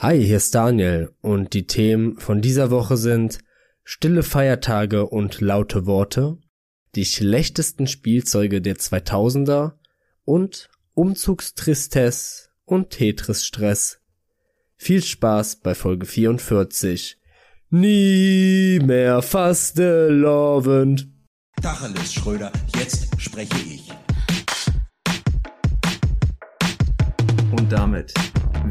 Hi, hier ist Daniel und die Themen von dieser Woche sind stille Feiertage und laute Worte, die schlechtesten Spielzeuge der 2000er und Umzugstristesse und Tetris-Stress. Viel Spaß bei Folge 44. Nie mehr fastelovend. Tacheles, Schröder, jetzt spreche ich. Und damit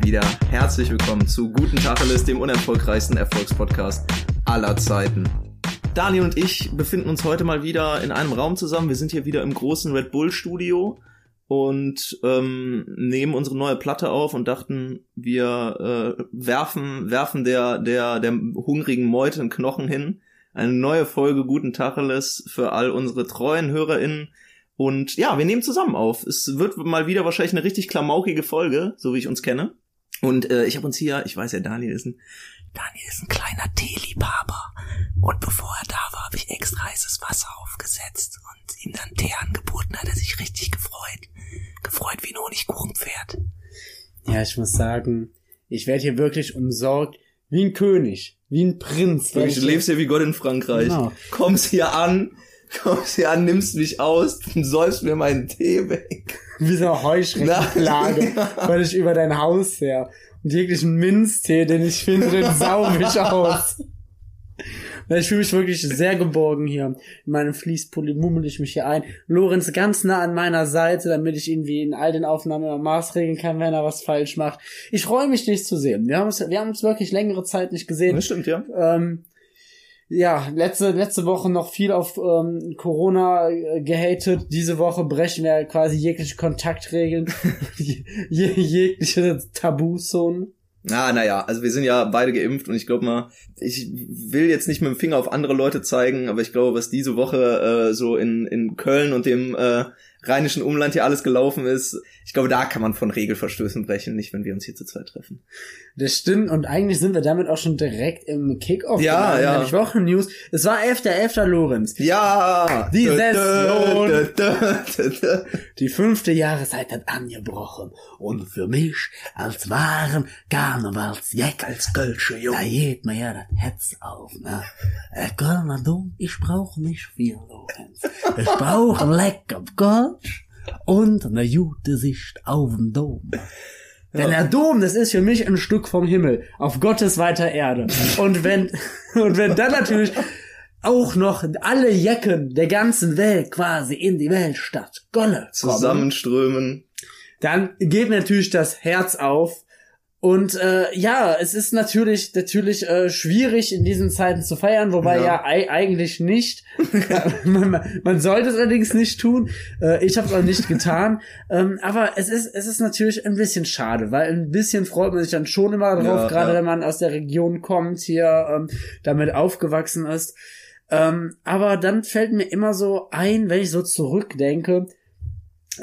wieder herzlich willkommen zu Guten Tacheles, dem unerfolgreichsten Erfolgspodcast aller Zeiten. Daniel und ich befinden uns heute mal wieder in einem Raum zusammen. Wir sind hier wieder im großen Red Bull Studio und ähm, nehmen unsere neue Platte auf und dachten, wir äh, werfen werfen der der der hungrigen Meute einen Knochen hin. Eine neue Folge Guten Tacheles für all unsere treuen HörerInnen und ja, wir nehmen zusammen auf. Es wird mal wieder wahrscheinlich eine richtig klamaukige Folge, so wie ich uns kenne. Und äh, ich habe uns hier, ich weiß ja, Daniel ist ein Daniel ist ein kleiner Teeliebhaber. Und bevor er da war, habe ich extra heißes Wasser aufgesetzt und ihm dann Tee angeboten, hat er sich richtig gefreut. Gefreut wie ein Honigkuchenpferd. Ja, ich muss sagen, ich werde hier wirklich umsorgt wie ein König, wie ein Prinz. Du lebst hier wie Gott in Frankreich. Genau. Kommst hier an, kommst hier an, nimmst mich aus, säufst mir meinen Tee weg. wie so eine Heuschreckenplage, weil ich über dein Haus her. Und jeglichen Minztee, den ich finde, den sauge ich aus. Ich fühle mich wirklich sehr geborgen hier. In meinem Fließpulli mummel ich mich hier ein. Lorenz ganz nah an meiner Seite, damit ich ihn wie in all den Aufnahmen immer maßregeln kann, wenn er was falsch macht. Ich freue mich, dich zu sehen. Wir haben uns, wir haben uns wirklich längere Zeit nicht gesehen. Das stimmt, ja. ähm, ja, letzte, letzte Woche noch viel auf ähm, Corona äh, gehatet. Diese Woche brechen wir quasi jegliche Kontaktregeln, je, jegliche Tabuzonen. Ah, naja, also wir sind ja beide geimpft und ich glaube mal, ich will jetzt nicht mit dem Finger auf andere Leute zeigen, aber ich glaube, was diese Woche äh, so in, in Köln und dem äh, rheinischen Umland hier alles gelaufen ist, ich glaube, da kann man von Regelverstößen brechen, nicht wenn wir uns hier zu zweit treffen. Das stimmt und eigentlich sind wir damit auch schon direkt im Kickoff. Ja, ja. nämlich Wochennews. Es war 11.11. Lorenz. Ja! Die Session. Die fünfte Jahreszeit hat angebrochen. Und für mich, als wahren Karnevalsjack, als Kölsche Jung, da geht mir ja das Herz auf, ne? Äh, Kölner Dom, ich brauch nicht viel, Lorenz. Ich brauch ein lecker Kölsch und eine gute Sicht auf den Dom. Denn der Dom, das ist für mich ein Stück vom Himmel, auf Gottes weiter Erde. Und wenn, und wenn dann natürlich auch noch alle Jecken der ganzen Welt quasi in die Weltstadt Golle kommen, Zusammenströmen. dann geht mir natürlich das Herz auf. Und äh, ja, es ist natürlich natürlich äh, schwierig in diesen Zeiten zu feiern, wobei Ja. ja, ei- eigentlich nicht. man, man- sollte es allerdings nicht tun. Äh, ich habe es auch nicht getan. ähm, aber es ist es ist natürlich ein bisschen schade, weil ein bisschen freut man sich dann schon immer drauf, Ja, gerade ja. wenn man aus der Region kommt, hier ähm, damit aufgewachsen ist. Ähm, aber dann fällt mir immer so ein, wenn ich so zurückdenke,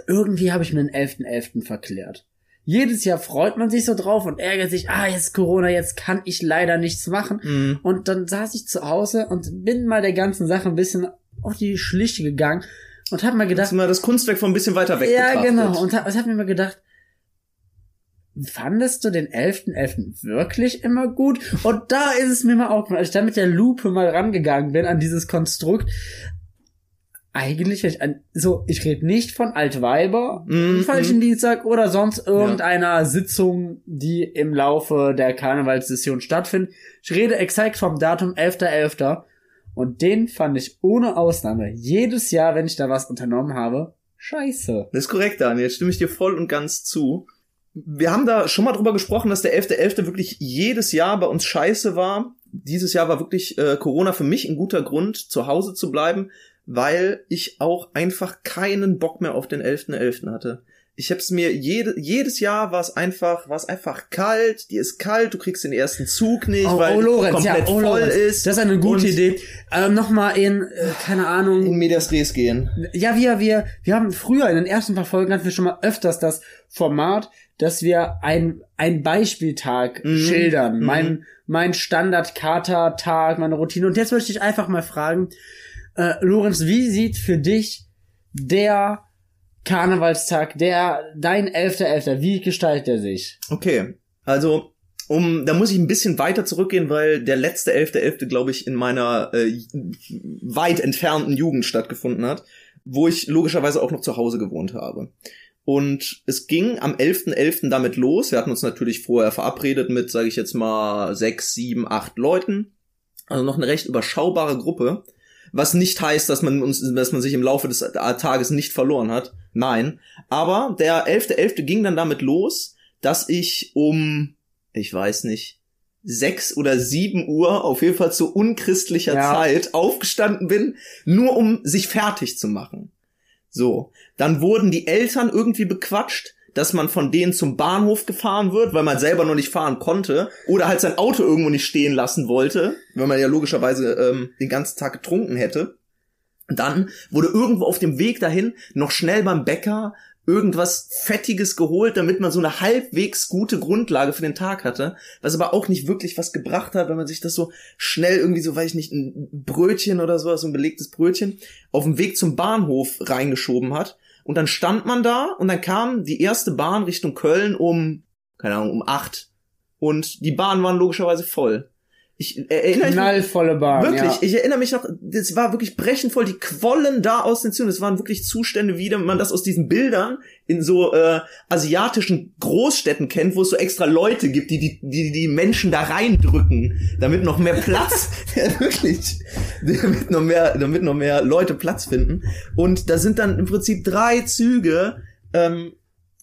irgendwie habe ich mir den 11.11. verklärt. Jedes Jahr freut man sich so drauf und ärgert sich, ah, jetzt Corona, jetzt kann ich leider nichts machen. Mhm. Und dann saß ich zu Hause und bin mal der ganzen Sache ein bisschen auf die Schliche gegangen und habe Dass gedacht, man das Kunstwerk von ein bisschen weiter weg ja, betrachtet. genau. Und hab, ich habe mir mal gedacht, fandest du den 11.11. wirklich immer gut? Und da ist es mir mal aufgefallen, als ich da mit der Lupe mal rangegangen bin an dieses Konstrukt. Eigentlich, wenn ich an, so, ich rede nicht von Altweiber, Mhm. falschen Dienstag oder sonst irgendeiner Sitzung, die im Laufe der Karnevalssession stattfindet. Ich rede exakt vom Datum 11.11. Und den fand ich ohne Ausnahme jedes Jahr, wenn ich da was unternommen habe, scheiße. Das ist korrekt, Daniel. Stimme ich dir voll und ganz zu. Wir haben da schon mal drüber gesprochen, dass der 11.11. wirklich jedes Jahr bei uns scheiße war. Dieses Jahr war wirklich äh, Corona für mich ein guter Grund, zu Hause zu bleiben, weil ich auch einfach keinen Bock mehr auf den 11.11. hatte. Ich hab's mir jede, jedes Jahr war es einfach, war es einfach kalt, die ist kalt, du kriegst den ersten Zug nicht, Oh, weil oh Lorenz, komplett ja, oh, voll Lorenz. ist. Das ist eine gute Idee. Ähm, Nochmal in, äh, keine Ahnung, In Medias Res gehen. Ja, wir, wir, wir haben früher in den ersten paar Folgen hatten wir schon mal öfters das Format, dass wir ein, ein Beispieltag Mhm. schildern. Mhm. Mein, mein Standard-Kater-Tag, meine Routine. Und jetzt möchte ich einfach mal fragen, äh, Lorenz, wie sieht für dich der Karnevalstag, der, dein 11.11., wie gestaltet er sich? Okay, also um, da muss ich ein bisschen weiter zurückgehen, weil der letzte 11.11., .11., glaube ich, in meiner äh, weit entfernten Jugend stattgefunden hat, wo ich logischerweise auch noch zu Hause gewohnt habe. Und es ging am 11.11. .11. damit los. Wir hatten uns natürlich vorher verabredet mit, sage ich jetzt mal, sechs, sieben, acht Leuten. Also noch eine recht überschaubare Gruppe. Was nicht heißt, dass man uns, dass man sich im Laufe des Tages nicht verloren hat. Nein. Aber der 11.11. .11. ging dann damit los, dass ich um, ich weiß nicht, sechs oder sieben Uhr, auf jeden Fall zu unchristlicher Ja. Zeit, aufgestanden bin, nur um sich fertig zu machen. So. Dann wurden die Eltern irgendwie bequatscht, dass man von denen zum Bahnhof gefahren wird, weil man selber noch nicht fahren konnte oder halt sein Auto irgendwo nicht stehen lassen wollte, weil man ja logischerweise ähm, den ganzen Tag getrunken hätte. Dann wurde irgendwo auf dem Weg dahin noch schnell beim Bäcker irgendwas Fettiges geholt, damit man so eine halbwegs gute Grundlage für den Tag hatte, was aber auch nicht wirklich was gebracht hat, wenn man sich das so schnell irgendwie so, weiß ich nicht, ein Brötchen oder sowas, so ein belegtes Brötchen, auf dem Weg zum Bahnhof reingeschoben hat. Und dann stand man da und dann kam die erste Bahn Richtung Köln um, keine Ahnung, um acht. Und die Bahnen waren logischerweise voll. Ich äh, erinnere mich Knallvolle Bahn. Wirklich, Ja. ich erinnere mich noch, das war wirklich brechend voll, die quollen da aus den Zügen. Das waren wirklich Zustände, wie man das aus diesen Bildern in so äh, asiatischen Großstädten kennt, wo es so extra Leute gibt, die die, die, die Menschen da reindrücken, damit noch mehr Platz, ja, wirklich, damit noch mehr, damit noch mehr Leute Platz finden. Und da sind dann im Prinzip drei Züge ähm,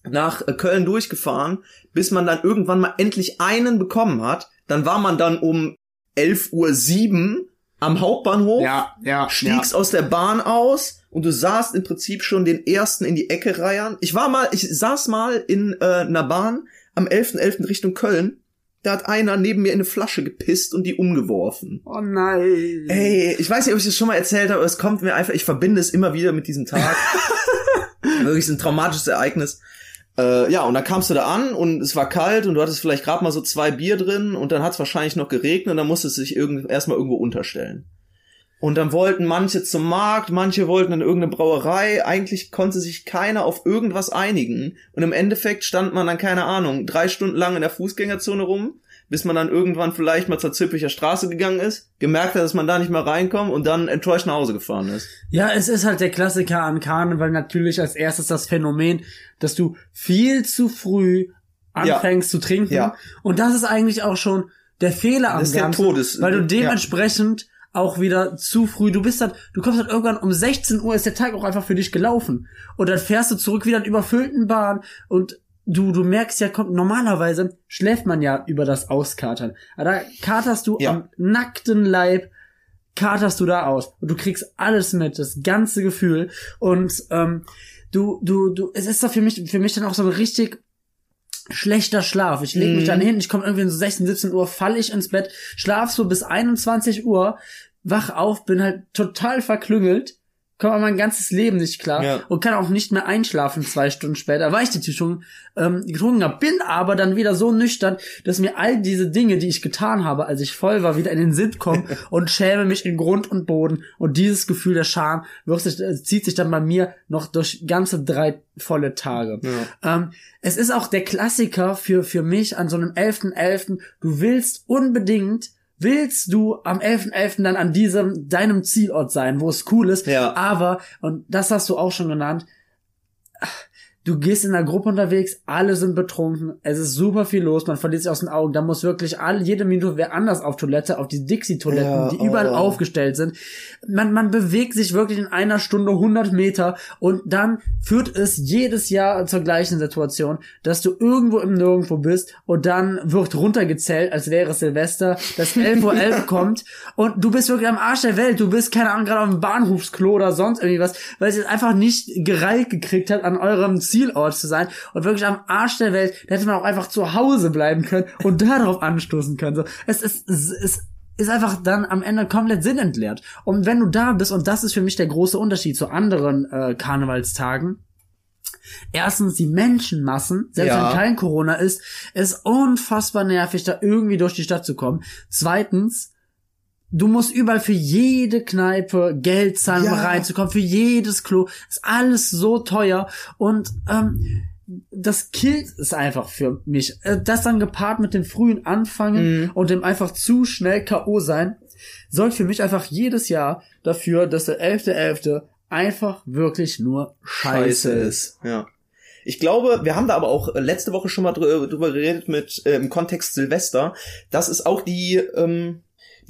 nach äh, Köln durchgefahren, bis man dann irgendwann mal endlich einen bekommen hat. Dann war man dann um 11.07 Uhr am Hauptbahnhof, Ja, ja. stiegst aus der Bahn aus und du sahst im Prinzip schon den ersten in die Ecke reiern. Ich war mal, ich saß mal in äh, einer Bahn am 11.11. Richtung Köln. Da hat einer neben mir in eine Flasche gepisst und die umgeworfen. Oh nein. Ey, ich weiß nicht, ob ich das schon mal erzählt habe, aber es kommt mir einfach, ich verbinde es immer wieder mit diesem Tag. Wirklich so ein traumatisches Ereignis. Äh, ja, und dann kamst du da an und es war kalt und du hattest vielleicht gerade mal so zwei Bier drin und dann hat es wahrscheinlich noch geregnet und dann musstest du dich irgend, erstmal irgendwo unterstellen. Und dann wollten manche zum Markt, manche wollten in irgendeine Brauerei. Eigentlich konnte sich keiner auf irgendwas einigen. Und im Endeffekt stand man dann, keine Ahnung, drei Stunden lang in der Fußgängerzone rum, bis man dann irgendwann vielleicht mal zur Zülpicher Straße gegangen ist, gemerkt hat, dass man da nicht mehr reinkommt und dann enttäuscht nach Hause gefahren ist. Ja, es ist halt der Klassiker an Karneval natürlich als erstes das Phänomen, dass du viel zu früh anfängst zu trinken. Ja. Und das ist eigentlich auch schon der Fehler am Das ist der Ganzen, Todes- weil du ja. dementsprechend auch wieder zu früh, du bist dann, du kommst dann irgendwann um 16 Uhr ist der Tag auch einfach für dich gelaufen. Und dann fährst du zurück wieder in überfüllten Bahn und du, du merkst ja, kommt, normalerweise schläft man ja über das Auskatern. Aber da katerst du Ja. am nackten Leib katerst du da aus und du kriegst alles mit, das ganze Gefühl und ähm, du du du es ist doch für mich für mich dann auch so ein richtig schlechter Schlaf. Ich leg mich Mhm. dann hin, ich komme irgendwie so 16, 17 Uhr, falle ich ins Bett, schlaf so bis 21 Uhr, wach auf, bin halt total verklüngelt, komme mein ganzes Leben nicht klar Ja. und kann auch nicht mehr einschlafen zwei Stunden später, weil ich die schon ähm, getrunken habe. Bin aber dann wieder so nüchtern, dass mir all diese Dinge, die ich getan habe, als ich voll war, wieder in den Sinn kommen und schäme mich in Grund und Boden. Und dieses Gefühl der Scham wird sich, äh, zieht sich dann bei mir noch durch ganze drei volle Tage. Ähm, es ist auch der Klassiker für, für mich an so einem 11.11. Du willst unbedingt willst du am 11.11. dann an diesem, deinem Zielort sein, wo es cool ist. Ja. Aber, und das hast du auch schon genannt, du gehst in einer Gruppe unterwegs, alle sind betrunken, es ist super viel los, man verliert sich aus den Augen, da muss wirklich alle, jede Minute wer anders auf Toilette, auf die Dixie-Toiletten, Ja, die überall oh. aufgestellt sind. Man, man bewegt sich wirklich in einer Stunde 100 Meter und dann führt es jedes Jahr zur gleichen Situation, dass du irgendwo im Nirgendwo bist und dann wird runtergezählt, als wäre es Silvester, dass 11.11 Uhr 11 kommt und du bist wirklich am Arsch der Welt, du bist, keine Ahnung, gerade auf dem Bahnhofsklo oder sonst irgendwie was, weil es jetzt einfach nicht gereilt gekriegt hat, an eurem Zielort zu sein und wirklich am Arsch der Welt, da hätte man auch einfach zu Hause bleiben können und darauf anstoßen können. So, es ist, es ist ist einfach dann am Ende komplett sinnentleert. Und wenn du da bist, und das ist für mich der große Unterschied zu anderen äh, Karnevalstagen, Erstens, die Menschenmassen, selbst Ja. wenn kein Corona ist, ist unfassbar nervig, da irgendwie durch die Stadt zu kommen. Zweitens, du musst überall für jede Kneipe Geld zahlen, um Ja. reinzukommen, für jedes Klo. Ist alles so teuer. Und ähm, das killt es einfach für mich. Äh, Das dann gepaart mit dem frühen Anfangen Mhm. und dem einfach zu schnell K.O. sein, sorgt für mich einfach jedes Jahr dafür, dass der 11.11. einfach wirklich nur scheiße ist. Ja. Ich glaube, wir haben da aber auch letzte Woche schon mal drü- drüber geredet mit äh, im Kontext Silvester. Das ist auch die ähm,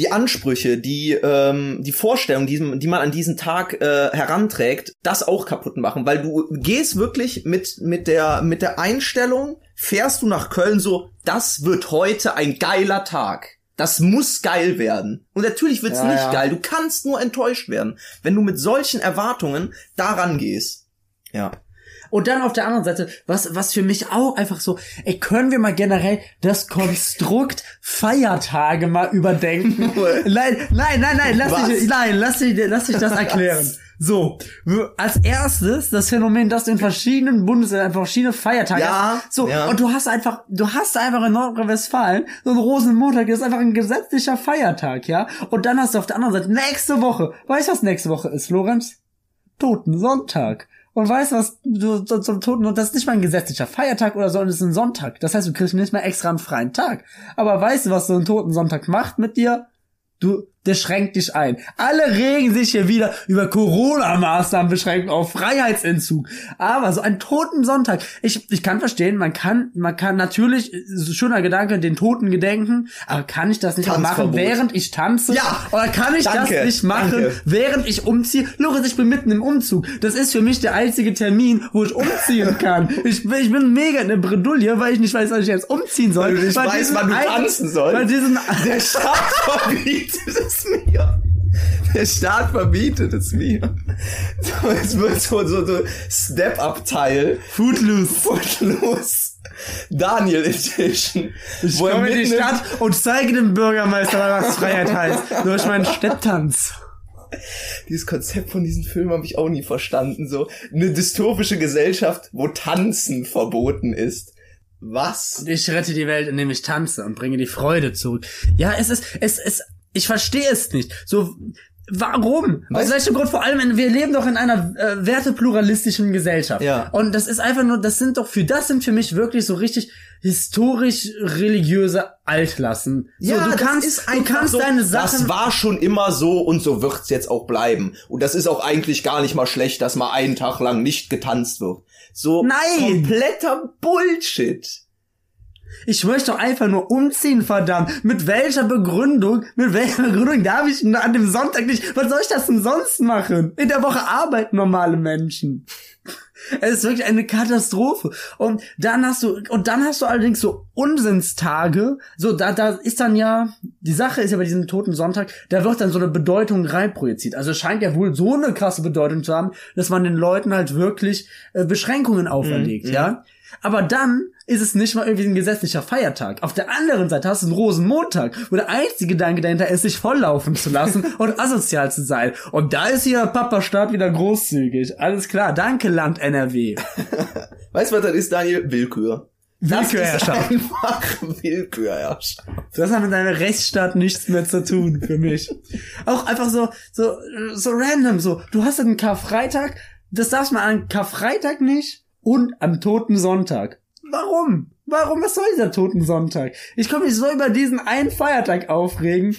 die Ansprüche, die ähm, die Vorstellung, die, die man an diesen Tag äh, heranträgt, das auch kaputt machen, weil du gehst wirklich mit mit der mit der Einstellung, fährst du nach Köln so, das wird heute ein geiler Tag. Das muss geil werden. Und natürlich wird's Ja, nicht ja. geil. Du kannst nur enttäuscht werden, wenn du mit solchen Erwartungen daran gehst. Ja. Und dann auf der anderen Seite, was, was für mich auch einfach so, ey, können wir mal generell das Konstrukt Feiertage mal überdenken? nein, nein, nein, nein, lass Was? dich, nein, lass dich, lass dich das erklären. So, als erstes das Phänomen, dass du in verschiedenen Bundesländern einfach verschiedene Feiertage Ja, hast. So, ja. und du hast einfach, du hast einfach in Nordrhein-Westfalen so einen Rosenmontag, das ist einfach ein gesetzlicher Feiertag, ja? Und dann hast du auf der anderen Seite nächste Woche, weißt du, was nächste Woche ist, Lorenz? Totensonntag. Und weißt was, du zum Toten, und das ist nicht mal ein gesetzlicher Feiertag oder so, und es ist ein Sonntag. Das heißt, du kriegst nicht mehr extra einen freien Tag. Aber weißt du, was so ein Totensonntag macht mit dir? Du, der schränkt dich ein. Alle regen sich hier wieder über Corona-Maßnahmen beschränken auf Freiheitsentzug. Aber so ein toten Sonntag. Ich, ich kann verstehen, man kann, man kann natürlich, ist ein schöner Gedanke, den Toten gedenken, aber kann ich das nicht machen, während ich tanze? Ja. Oder kann ich Danke, das nicht machen, danke. während ich umziehe? Lorenz, ich bin mitten im Umzug. Das ist für mich der einzige Termin, wo ich umziehen kann. Ich, bin- ich bin mega in der Bredouille, weil ich nicht weiß, was ich jetzt umziehen soll. Weil du nicht Weil weißt, wann du einen- tanzen sollst. Weil diesen, Der Staat verbietet es mir. Der Staat verbietet es mir. So, es wird so, so, so Step-Up-Teil. Footloose. Footloose. Daniel Edition. Ich wo komme in die Stadt und zeige dem Bürgermeister, was Freiheit heißt. Durch meinen Stepptanz. Dieses Konzept von diesem Film habe ich auch nie verstanden. So eine dystopische Gesellschaft, wo Tanzen verboten ist. Was? Ich rette die Welt, indem ich tanze und bringe die Freude zurück. Ja, es ist, es ist, ich verstehe es nicht. So, warum? Aus Weißt- welchem Grund? Vor allem, wir leben doch in einer äh, wertepluralistischen Gesellschaft. Ja. Und das ist einfach nur, das sind doch, für das sind für mich wirklich so richtig historisch-religiöse Altlassen. So, du kannst, du kannst so, deine Sachen. Das war schon immer so und so wird's jetzt auch bleiben. Und das ist auch eigentlich gar nicht mal schlecht, dass mal einen Tag lang nicht getanzt wird. So Nein! kompletter Bullshit. Ich möchte doch einfach nur umziehen, verdammt. Mit welcher Begründung, mit welcher Begründung darf ich an dem Sonntag nicht? Was soll ich das denn sonst machen? In der Woche arbeiten normale Menschen. Es ist wirklich eine Katastrophe. Und dann hast du, und dann hast du allerdings so Unsinnstage. So, da, da ist dann ja, die Sache ist ja bei diesem toten Sonntag, da wird dann so eine Bedeutung reinprojiziert. Also es scheint ja wohl so eine krasse Bedeutung zu haben, dass man den Leuten halt wirklich äh, Beschränkungen auferlegt, ja. Aber dann ist es nicht mal irgendwie ein gesetzlicher Feiertag. Auf der anderen Seite hast du einen Rosenmontag, wo der einzige Gedanke dahinter ist, sich volllaufen zu lassen und asozial zu sein. Und da ist hier Papa-Staat wieder großzügig. Alles klar. Danke, Land NRW. Weißt du, was das ist, Daniel? Willkür. Das ist Willkürherrschaft. einfach Willkürherrschaft. Das hat mit einem Rechtsstaat nichts mehr zu tun für mich. Auch einfach so, so, so random, so. Du hast einen Karfreitag, das darfst man an Karfreitag nicht und am Toten Sonntag. Warum? Warum? Was soll dieser Toten Sonntag? Ich kann mich so über diesen einen Feiertag aufregen.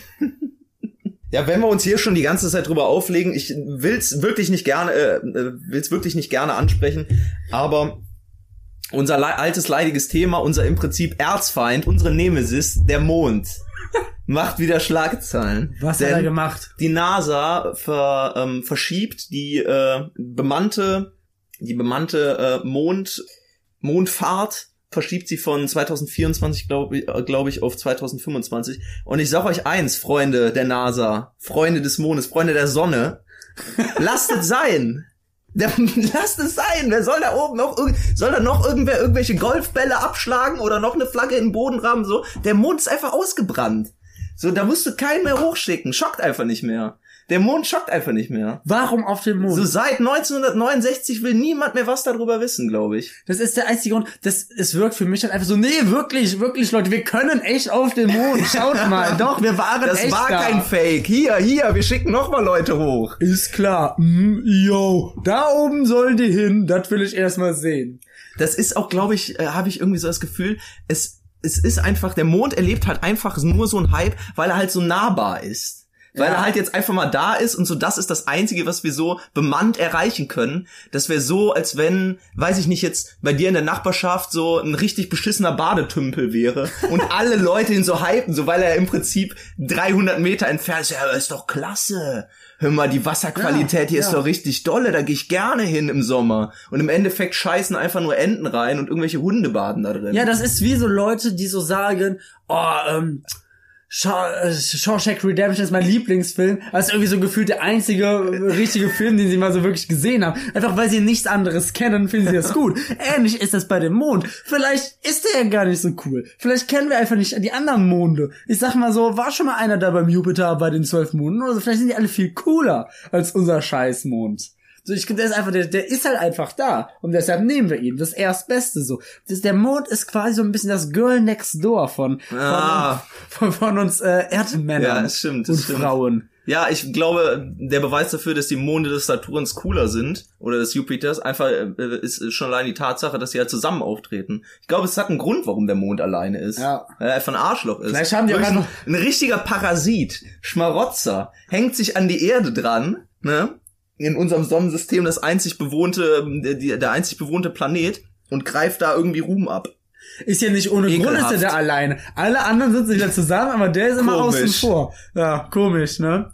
Ja, wenn wir uns hier schon die ganze Zeit drüber auflegen, ich will's wirklich nicht gerne, äh, äh, will's wirklich nicht gerne ansprechen, aber unser le altes leidiges Thema, unser im Prinzip Erzfeind, unsere Nemesis, der Mond, macht wieder Schlagzeilen. Was Denn hat er gemacht? Die NASA ver, ähm, verschiebt die äh, bemannte, die bemannte äh, Mond, Mondfahrt verschiebt sie von 2024, glaube ich, äh, glaub ich, auf 2025. Und ich sag euch eins, Freunde der NASA, Freunde des Mondes, Freunde der Sonne, lasst es sein. Der, lasst es sein. Wer soll da oben noch, soll da noch irgendwer irgendwelche Golfbälle abschlagen oder noch eine Flagge in den Boden rammen? So, der Mond ist einfach ausgebrannt. So, da musst du keinen mehr hochschicken. Schockt einfach nicht mehr. Der Mond schockt einfach nicht mehr. Warum auf dem Mond? So seit 1969 will niemand mehr was darüber wissen, glaube ich. Das ist der einzige Grund. Das, es wirkt für mich halt einfach so, nee, wirklich, wirklich, Leute, wir können echt auf den Mond. Schaut mal, doch, wir waren Das echt war da. kein Fake. Hier, hier, wir schicken noch mal Leute hoch. Ist klar. Mm, yo, da oben sollen die hin. Das will ich erst mal sehen. das ist auch, glaube ich, äh, habe ich irgendwie so das Gefühl, es es ist einfach, der Mond erlebt halt einfach nur so ein Hype, weil er halt so nahbar ist. Weil Ja. er halt jetzt einfach mal da ist und so, das ist das Einzige, was wir so bemannt erreichen können. Das wäre so, als wenn, weiß ich nicht, jetzt bei dir in der Nachbarschaft so ein richtig beschissener Badetümpel wäre und alle Leute ihn so hypen, so weil er im Prinzip 300 Meter entfernt ist. Ja, ist doch klasse. Hör mal, die Wasserqualität hier ist ja. doch richtig dolle, da gehe ich gerne hin im Sommer. Und im Endeffekt scheißen einfach nur Enten rein und irgendwelche Hunde baden da drin. Ja, das ist wie so Leute, die so sagen, oh, ähm, äh, Shawshank Redemption ist mein Lieblingsfilm. Das ist irgendwie so gefühlt der einzige äh, richtige Film, den sie mal so wirklich gesehen haben. Einfach weil sie nichts anderes kennen, finden sie das gut. Ähnlich ist das bei dem Mond. Vielleicht ist der ja gar nicht so cool. Vielleicht kennen wir einfach nicht die anderen Monde. Ich sag mal so, war schon mal einer da beim Jupiter bei den zwölf Monden oder so. Vielleicht sind die alle viel cooler als unser Scheißmond. So, ich, der ist einfach, der, der ist halt einfach da. Und deshalb nehmen wir ihn. Das Erstbeste so. Das, der Mond ist quasi so ein bisschen das Girl next door von, Ah. von, von, von uns äh, Erdmännern Ja, das stimmt, das und stimmt. Frauen. Ja, ich glaube, der Beweis dafür, dass die Monde des Saturns cooler sind oder des Jupiters, einfach äh, ist schon allein die Tatsache, dass sie halt zusammen auftreten. Ich glaube, es hat einen Grund, warum der Mond alleine ist. Ja. Weil er einfach ein Arschloch ist. Vielleicht haben die auch ein, ein richtiger Parasit, Schmarotzer, hängt sich an die Erde dran, ne? In unserem Sonnensystem das einzig bewohnte, der, die- der einzig bewohnte Planet und greift da irgendwie Ruhm ab. Ist ja nicht ohne Grund, Ekelhaft. ist er da alleine. Alle anderen sitzen wieder zusammen, aber der ist immer Komisch. außen vor. Ja, komisch, ne?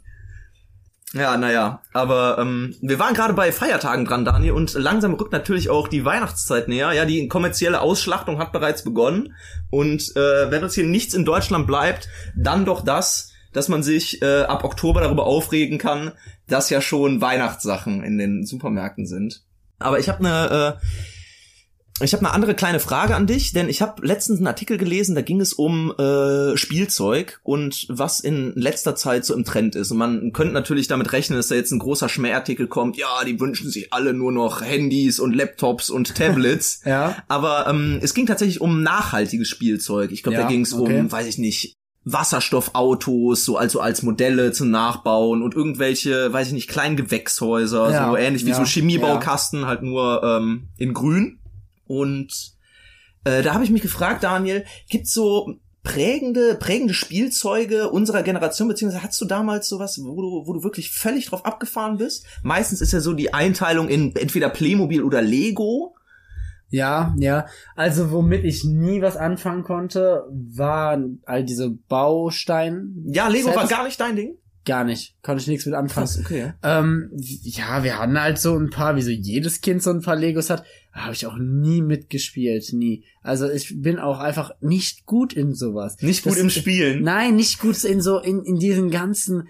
Ja, naja, aber ähm, wir waren gerade bei Feiertagen dran, Daniel, und langsam rückt natürlich auch die Weihnachtszeit näher. Ja, die kommerzielle Ausschlachtung hat bereits begonnen. Und äh, wenn uns hier nichts in Deutschland bleibt, dann doch das, dass man sich äh, ab Oktober darüber aufregen kann, dass ja schon Weihnachtssachen in den Supermärkten sind. Aber ich habe eine äh, ich habe eine andere kleine Frage an dich, denn ich habe letztens einen Artikel gelesen, da ging es um äh, Spielzeug und was in letzter Zeit so im Trend ist. Und man könnte natürlich damit rechnen, dass da jetzt ein großer Schmähartikel kommt. Ja, die wünschen sich alle nur noch Handys und Laptops und Tablets. Ja. Aber ähm, es ging tatsächlich um nachhaltiges Spielzeug. Ich glaube, Ja, da ging es okay. um, weiß ich nicht, Wasserstoffautos, so also als Modelle zum Nachbauen und irgendwelche, weiß ich nicht, kleinen Gewächshäuser, Ja, so ähnlich wie ja, so Chemiebaukasten, halt nur ähm, in Grün. Und äh, da habe ich mich gefragt, Daniel, gibt's so prägende, prägende Spielzeuge unserer Generation, beziehungsweise hast du damals sowas, wo du, wo du wirklich völlig drauf abgefahren bist? Meistens ist ja so die Einteilung in entweder Playmobil oder Lego. Ja, ja. Also womit ich nie was anfangen konnte, waren all diese Bausteine. Ja, Lego war gar nicht dein Ding. Gar nicht. Konnte ich nichts mit anfangen. okay. Ähm, ja, wir hatten halt so ein paar, wie so jedes Kind so ein paar Legos hat. Habe ich auch nie mitgespielt, nie. Also ich bin auch einfach nicht gut in sowas. Nicht gut Das- im Spielen. Nein, nicht gut in so, in, in diesen ganzen,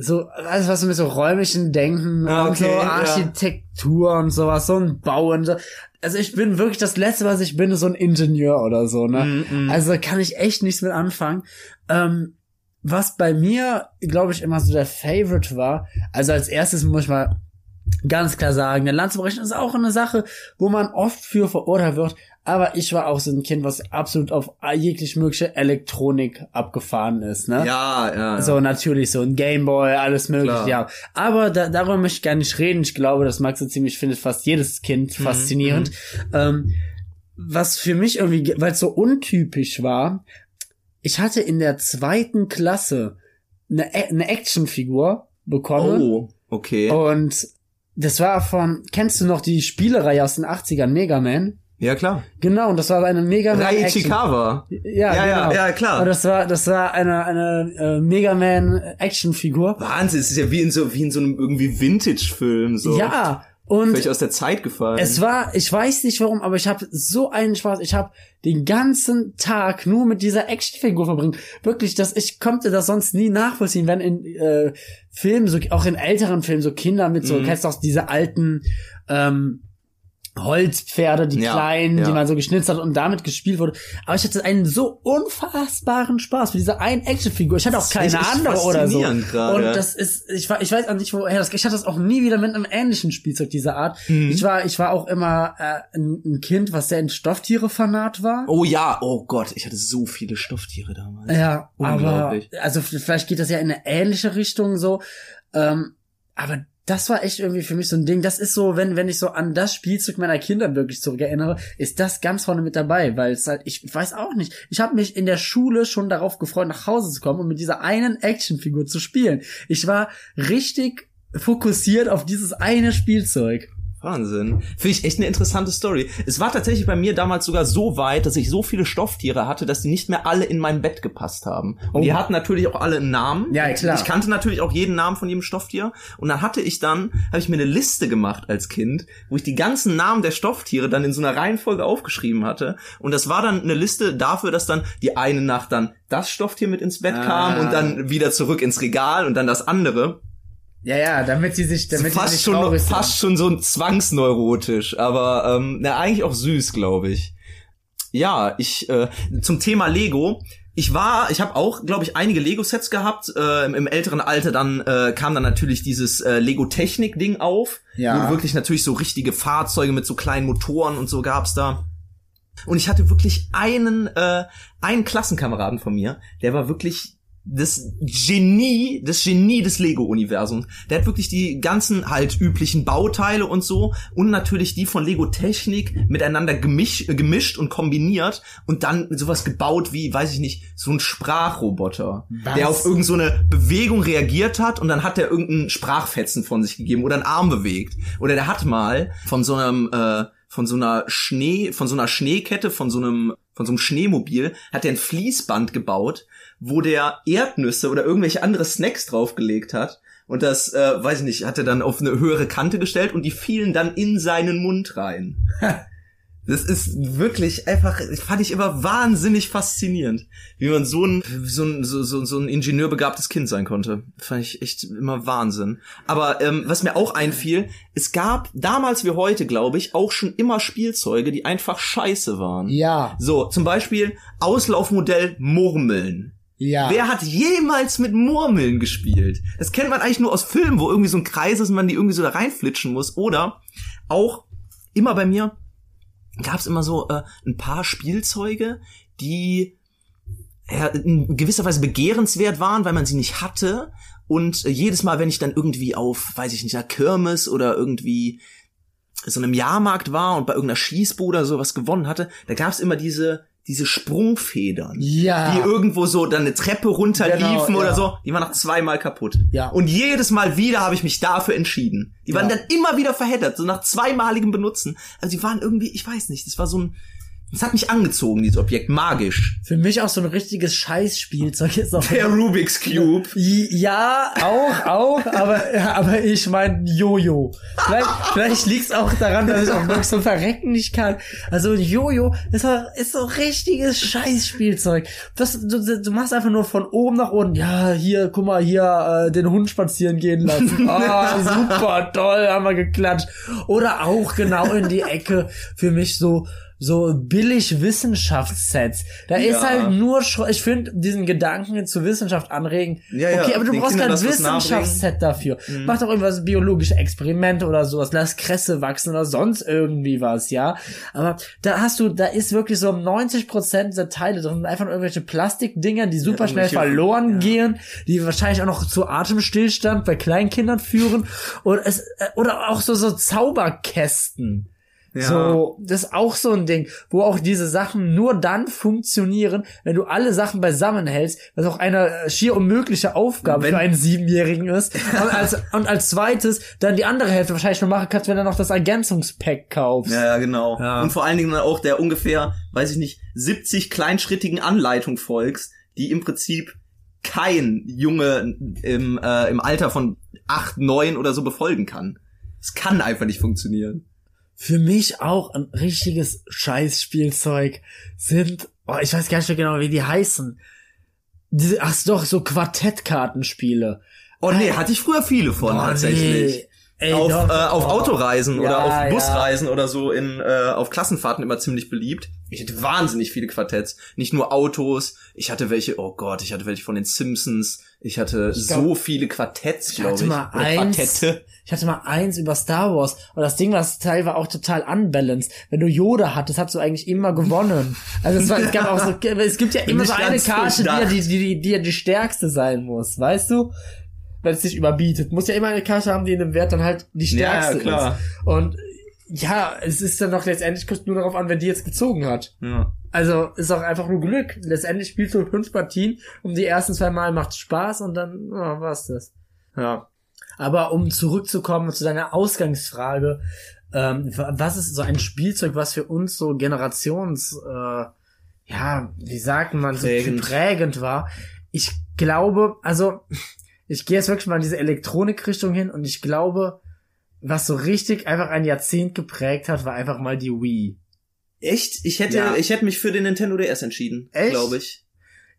so, alles was so mit so räumlichen Denken Ah, und so okay, ja. Architektur und sowas, so ein Bauen, so. Also ich bin wirklich, das Letzte, was ich bin, ist so ein Ingenieur oder so, ne? Mm, mm. Also kann ich echt nichts mit anfangen. Ähm, was bei mir, glaube ich, immer so der Favorite war, also als erstes muss ich mal ganz klar sagen, der Landsbrechen ist auch eine Sache, wo man oft für verurteilt wird, aber ich war auch so ein Kind, was absolut auf jegliche mögliche Elektronik abgefahren ist, ne? Ja, ja. So, natürlich, so ein Gameboy, alles mögliche, Klar. ja. Aber da, darüber möchte ich gar nicht reden. Ich glaube, das Max so ziemlich findet fast jedes Kind Mhm, faszinierend. Ähm, was für mich irgendwie, weil es so untypisch war, ich hatte in der zweiten Klasse eine, eine Actionfigur bekommen. Oh, okay. Und das war von, kennst du noch die Spielereihe aus den 80ern, Mega Man? Ja, klar. Genau, und das war eine Mega Man. Rai Ichikawa. Ja, Ja, ja, genau. ja, klar. Und das war, das war eine, eine äh, Mega Man Actionfigur. Wahnsinn, es ist ja wie in so, wie in so einem irgendwie Vintage-Film, so. Ja, und Völlig aus der Zeit gefallen. es war, ich weiß nicht warum, aber ich habe so einen Spaß. Ich habe den ganzen Tag nur mit dieser Actionfigur verbringen. Wirklich, dass ich konnte das sonst nie nachvollziehen, wenn in äh, Filmen, so auch in älteren Filmen, so Kinder mit so, Mhm. kennst du auch diese alten ähm, Holzpferde, die Ja, kleinen, ja. die man so geschnitzt hat und damit gespielt wurde. Aber ich hatte einen so unfassbaren Spaß mit dieser einen Actionfigur. Ich hatte auch keine andere oder so. gerade. Und das ist, ich war, ich weiß auch nicht, woher das, ich hatte das auch nie wieder mit einem ähnlichen Spielzeug dieser Art. Mhm. Ich war, ich war auch immer äh, ein, ein Kind, was sehr in Stofftiere fanat war. oh ja, oh Gott, ich hatte so viele Stofftiere damals. Ja, aber Unglaublich. also vielleicht geht das ja in eine ähnliche Richtung so. Ähm, aber das war echt irgendwie für mich so ein Ding. Das ist so, wenn, wenn ich so an das Spielzeug meiner Kinder wirklich zurückerinnere, ist das ganz vorne mit dabei, weil es halt, ich weiß auch nicht. Ich habe mich in der Schule schon darauf gefreut, nach Hause zu kommen und mit dieser einen Actionfigur zu spielen. Ich war richtig fokussiert auf dieses eine Spielzeug. Wahnsinn. Finde ich echt eine interessante Story. Es war tatsächlich bei mir damals sogar so weit, dass ich so viele Stofftiere hatte, dass die nicht mehr alle in mein Bett gepasst haben. Und die hatten natürlich auch alle einen Namen. Ja, klar. Ich kannte natürlich auch jeden Namen von jedem Stofftier. Und dann hatte ich dann, habe ich mir eine Liste gemacht als Kind, wo ich die ganzen Namen der Stofftiere dann in so einer Reihenfolge aufgeschrieben hatte. Und das war dann eine Liste dafür, dass dann die eine Nacht dann das Stofftier mit ins Bett kam und dann wieder zurück ins Regal und dann das andere. Ja, ja, damit sie sich, damit sie fast nicht schon traurig sind. fast schon so ein zwangsneurotisch, aber ähm, na, eigentlich auch süß, glaube ich. Ja, ich äh, zum Thema Lego. Ich war, ich habe auch, glaube ich, einige Lego-Sets gehabt. Äh, im, Im älteren Alter dann äh, kam dann natürlich dieses äh, Lego-Technik-Ding auf, Ja. wo wirklich natürlich so richtige Fahrzeuge mit so kleinen Motoren und so gab's da. Und ich hatte wirklich einen, äh, einen Klassenkameraden von mir, der war wirklich das Genie, das Genie des Lego-Universums. Der hat wirklich die ganzen halt üblichen Bauteile und so und natürlich die von Lego Technik miteinander gemisch, äh, gemischt und kombiniert und dann sowas gebaut wie, weiß ich nicht, so ein Sprachroboter, Was? der auf irgendeine so eine Bewegung reagiert hat und dann hat der irgendeinen Sprachfetzen von sich gegeben oder einen Arm bewegt. Oder der hat mal von so einem äh, von so einer Schnee, von so einer Schneekette, von so einem, von so einem Schneemobil, hat er ein Fließband gebaut, wo der Erdnüsse oder irgendwelche andere Snacks draufgelegt hat. Und das, äh, weiß ich nicht, hat er dann auf eine höhere Kante gestellt und die fielen dann in seinen Mund rein. Das ist wirklich einfach, fand ich immer wahnsinnig faszinierend, wie man so ein, so ein, so, so, so ein ingenieurbegabtes Kind sein konnte. Fand ich echt immer Wahnsinn. Aber ähm, was mir auch einfiel, es gab damals wie heute, glaube ich, auch schon immer Spielzeuge, die einfach scheiße waren. Ja, So, zum Beispiel Auslaufmodell Murmeln. Ja. Wer hat jemals mit Murmeln gespielt? Das kennt man eigentlich nur aus Filmen, wo irgendwie so ein Kreis ist und man die irgendwie so da reinflitschen muss. Oder auch immer bei mir gab es immer so äh, ein paar Spielzeuge, die ja, in gewisser Weise begehrenswert waren, weil man sie nicht hatte. Und äh, jedes Mal, wenn ich dann irgendwie auf, weiß ich nicht, einer Kirmes oder irgendwie so einem Jahrmarkt war und bei irgendeiner Schießbude oder sowas gewonnen hatte, da gab es immer diese diese Sprungfedern, Ja. die irgendwo so dann eine Treppe runterliefen Genau, oder ja. so, die waren nach zweimal kaputt. Ja. Und jedes Mal wieder habe ich mich dafür entschieden. Die waren Ja. dann immer wieder verheddert, so nach zweimaligem Benutzen. Also die waren irgendwie, ich weiß nicht, das war so ein, das hat mich angezogen, dieses Objekt, magisch. Für mich auch so ein richtiges Scheißspielzeug ist auch. Der Rubik's Cube. Ja, auch, auch, aber, aber ich mein Jojo. Vielleicht, vielleicht liegt's auch daran, dass ich auch wirklich so verrecken nicht kann. Also ein Jojo ist, doch- ist so richtiges Scheißspielzeug. Das, du, du machst einfach nur von oben nach unten. Ja, hier, guck mal, hier äh, den Hund spazieren gehen lassen. Ah, super, toll, haben wir geklatscht. Oder auch genau in die Ecke für mich so so billig Wissenschaftssets. Da ist Ja. halt nur, Schro- ich finde diesen Gedanken zur Wissenschaft anregen. Ja, ja, okay, aber du den brauchst Kindern kein. Wissenschaftsset dafür. Mach doch irgendwas biologische Experimente oder sowas. Lass Kresse wachsen oder sonst irgendwie was, ja. Aber da hast du, da ist wirklich so 90 Prozent der Teile drin, einfach nur irgendwelche Plastikdinger, die super schnell irgendwelche- verloren ja. gehen, die wahrscheinlich auch noch zu Atemstillstand bei Kleinkindern führen. Oder es, äh, oder auch so, so Zauberkästen. Ja. So, das ist auch so ein Ding, wo auch diese Sachen nur dann funktionieren, wenn du alle Sachen beisammen hältst, was auch eine äh, schier unmögliche Aufgabe Wenn- für einen Siebenjährigen ist. Und als, und als zweites dann die andere Hälfte wahrscheinlich nur machen kannst, wenn du noch das Ergänzungspack kaufst. Ja, ja, genau. Ja. Und vor allen Dingen dann auch der ungefähr, weiß ich nicht, 70 kleinschrittigen Anleitung folgst, die im Prinzip kein Junge im, äh, im Alter von acht, neun oder so befolgen kann. Es kann einfach nicht funktionieren. Für mich auch ein richtiges Scheißspielzeug sind, oh, ich weiß gar nicht mehr genau, wie die heißen. Diese, ach doch, so Quartettkartenspiele. Oh nee, hatte ich früher viele von Oh, tatsächlich. nee. Ey, auf, doch. äh, auf. Autoreisen Ja, oder auf ja. Busreisen oder so in äh, auf Klassenfahrten immer ziemlich beliebt. Ich hatte wahnsinnig viele Quartetts, nicht nur Autos. Ich hatte welche, oh Gott, ich hatte welche von den Simpsons. Ich hatte glaub, so viele Quartetts, Ich glaube hatte ich. mal Oder eins. Quartette. Ich hatte mal eins über Star Wars. Und das Ding war, das Teil war auch total unbalanced. Wenn du Yoda hattest, hast du eigentlich immer gewonnen. Also es, war, es gab auch so, es gibt ja immer so eine Karte, die die, die, die, die stärkste sein muss, weißt du? weil es sich überbietet. Muss ja immer eine Karte haben, die in dem Wert dann halt die stärkste Ja, klar. ist. Und ja, es ist dann doch letztendlich kommt nur darauf an, wer die jetzt gezogen hat. Ja. Also ist auch einfach nur Glück. Letztendlich spielst du fünf Partien und die ersten zwei Mal macht Spaß und dann oh, war's das. Ja. Aber um zurückzukommen zu deiner Ausgangsfrage, ähm, wa- was ist so ein Spielzeug, was für uns so Generations, äh, ja, wie sagt man, so Prägend. prägend war? Ich glaube, also ich gehe jetzt wirklich mal in diese Elektronikrichtung hin und ich glaube, was so richtig einfach ein Jahrzehnt geprägt hat, war einfach mal die Wii. Echt? Ich hätte, Ja. ich hätte mich für den Nintendo DS entschieden, Echt? glaube ich.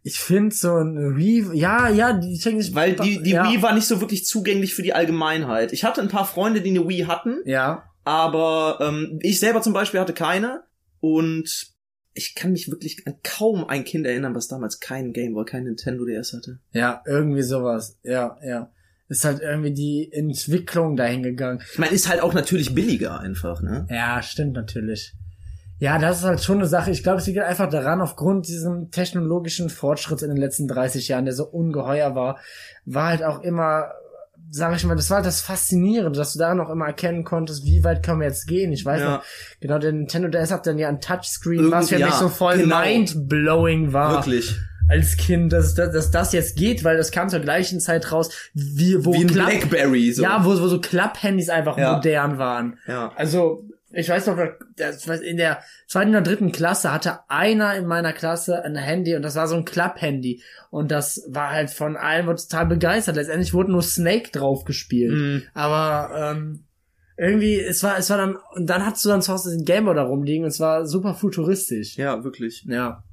Ich finde so ein Wii, ja, ja, die technisch, Weil die, die ja, Wii war nicht so wirklich zugänglich für die Allgemeinheit. Ich hatte ein paar Freunde, die eine Wii hatten, ja, aber ähm, ich selber zum Beispiel hatte keine und ich kann mich wirklich an kaum ein Kind erinnern, was damals keinen Gameboy, kein Nintendo DS hatte. ja, irgendwie sowas, ja, ja. Ist halt irgendwie die Entwicklung dahin gegangen. Ich meine, ist halt auch natürlich billiger einfach, ne? Ja, stimmt natürlich. Ja, das ist halt schon eine Sache. Ich glaube, es liegt einfach daran, aufgrund diesem technologischen Fortschritts in den letzten 30 Jahren, der so ungeheuer war, war halt auch immer, sag ich mal, das war halt das Faszinierende, dass du daran auch immer erkennen konntest, wie weit können wir jetzt gehen. Ich weiß Ja. noch, genau, der Nintendo DS hat dann ja ein Touchscreen, Irgend- was für mich ja, so voll genau. mindblowing war. Wirklich. Als Kind, dass, dass, dass das jetzt geht, weil das kam zur gleichen Zeit raus, wie, wo Wie ein Klapp- Blackberry, so. ja, wo, wo so Klapphandys einfach Ja. modern waren. Ja. Also, ich weiß noch, in der zweiten oder dritten Klasse hatte einer in meiner Klasse ein Handy und das war so ein Klapphandy. Und das war halt von allen total begeistert. Letztendlich wurde nur Snake drauf gespielt. Mhm. Aber ähm, irgendwie, es war, es war dann, und dann hattest du dann zu Hause den Gameboy da rumliegen und es war super futuristisch. Ja, wirklich. Ja.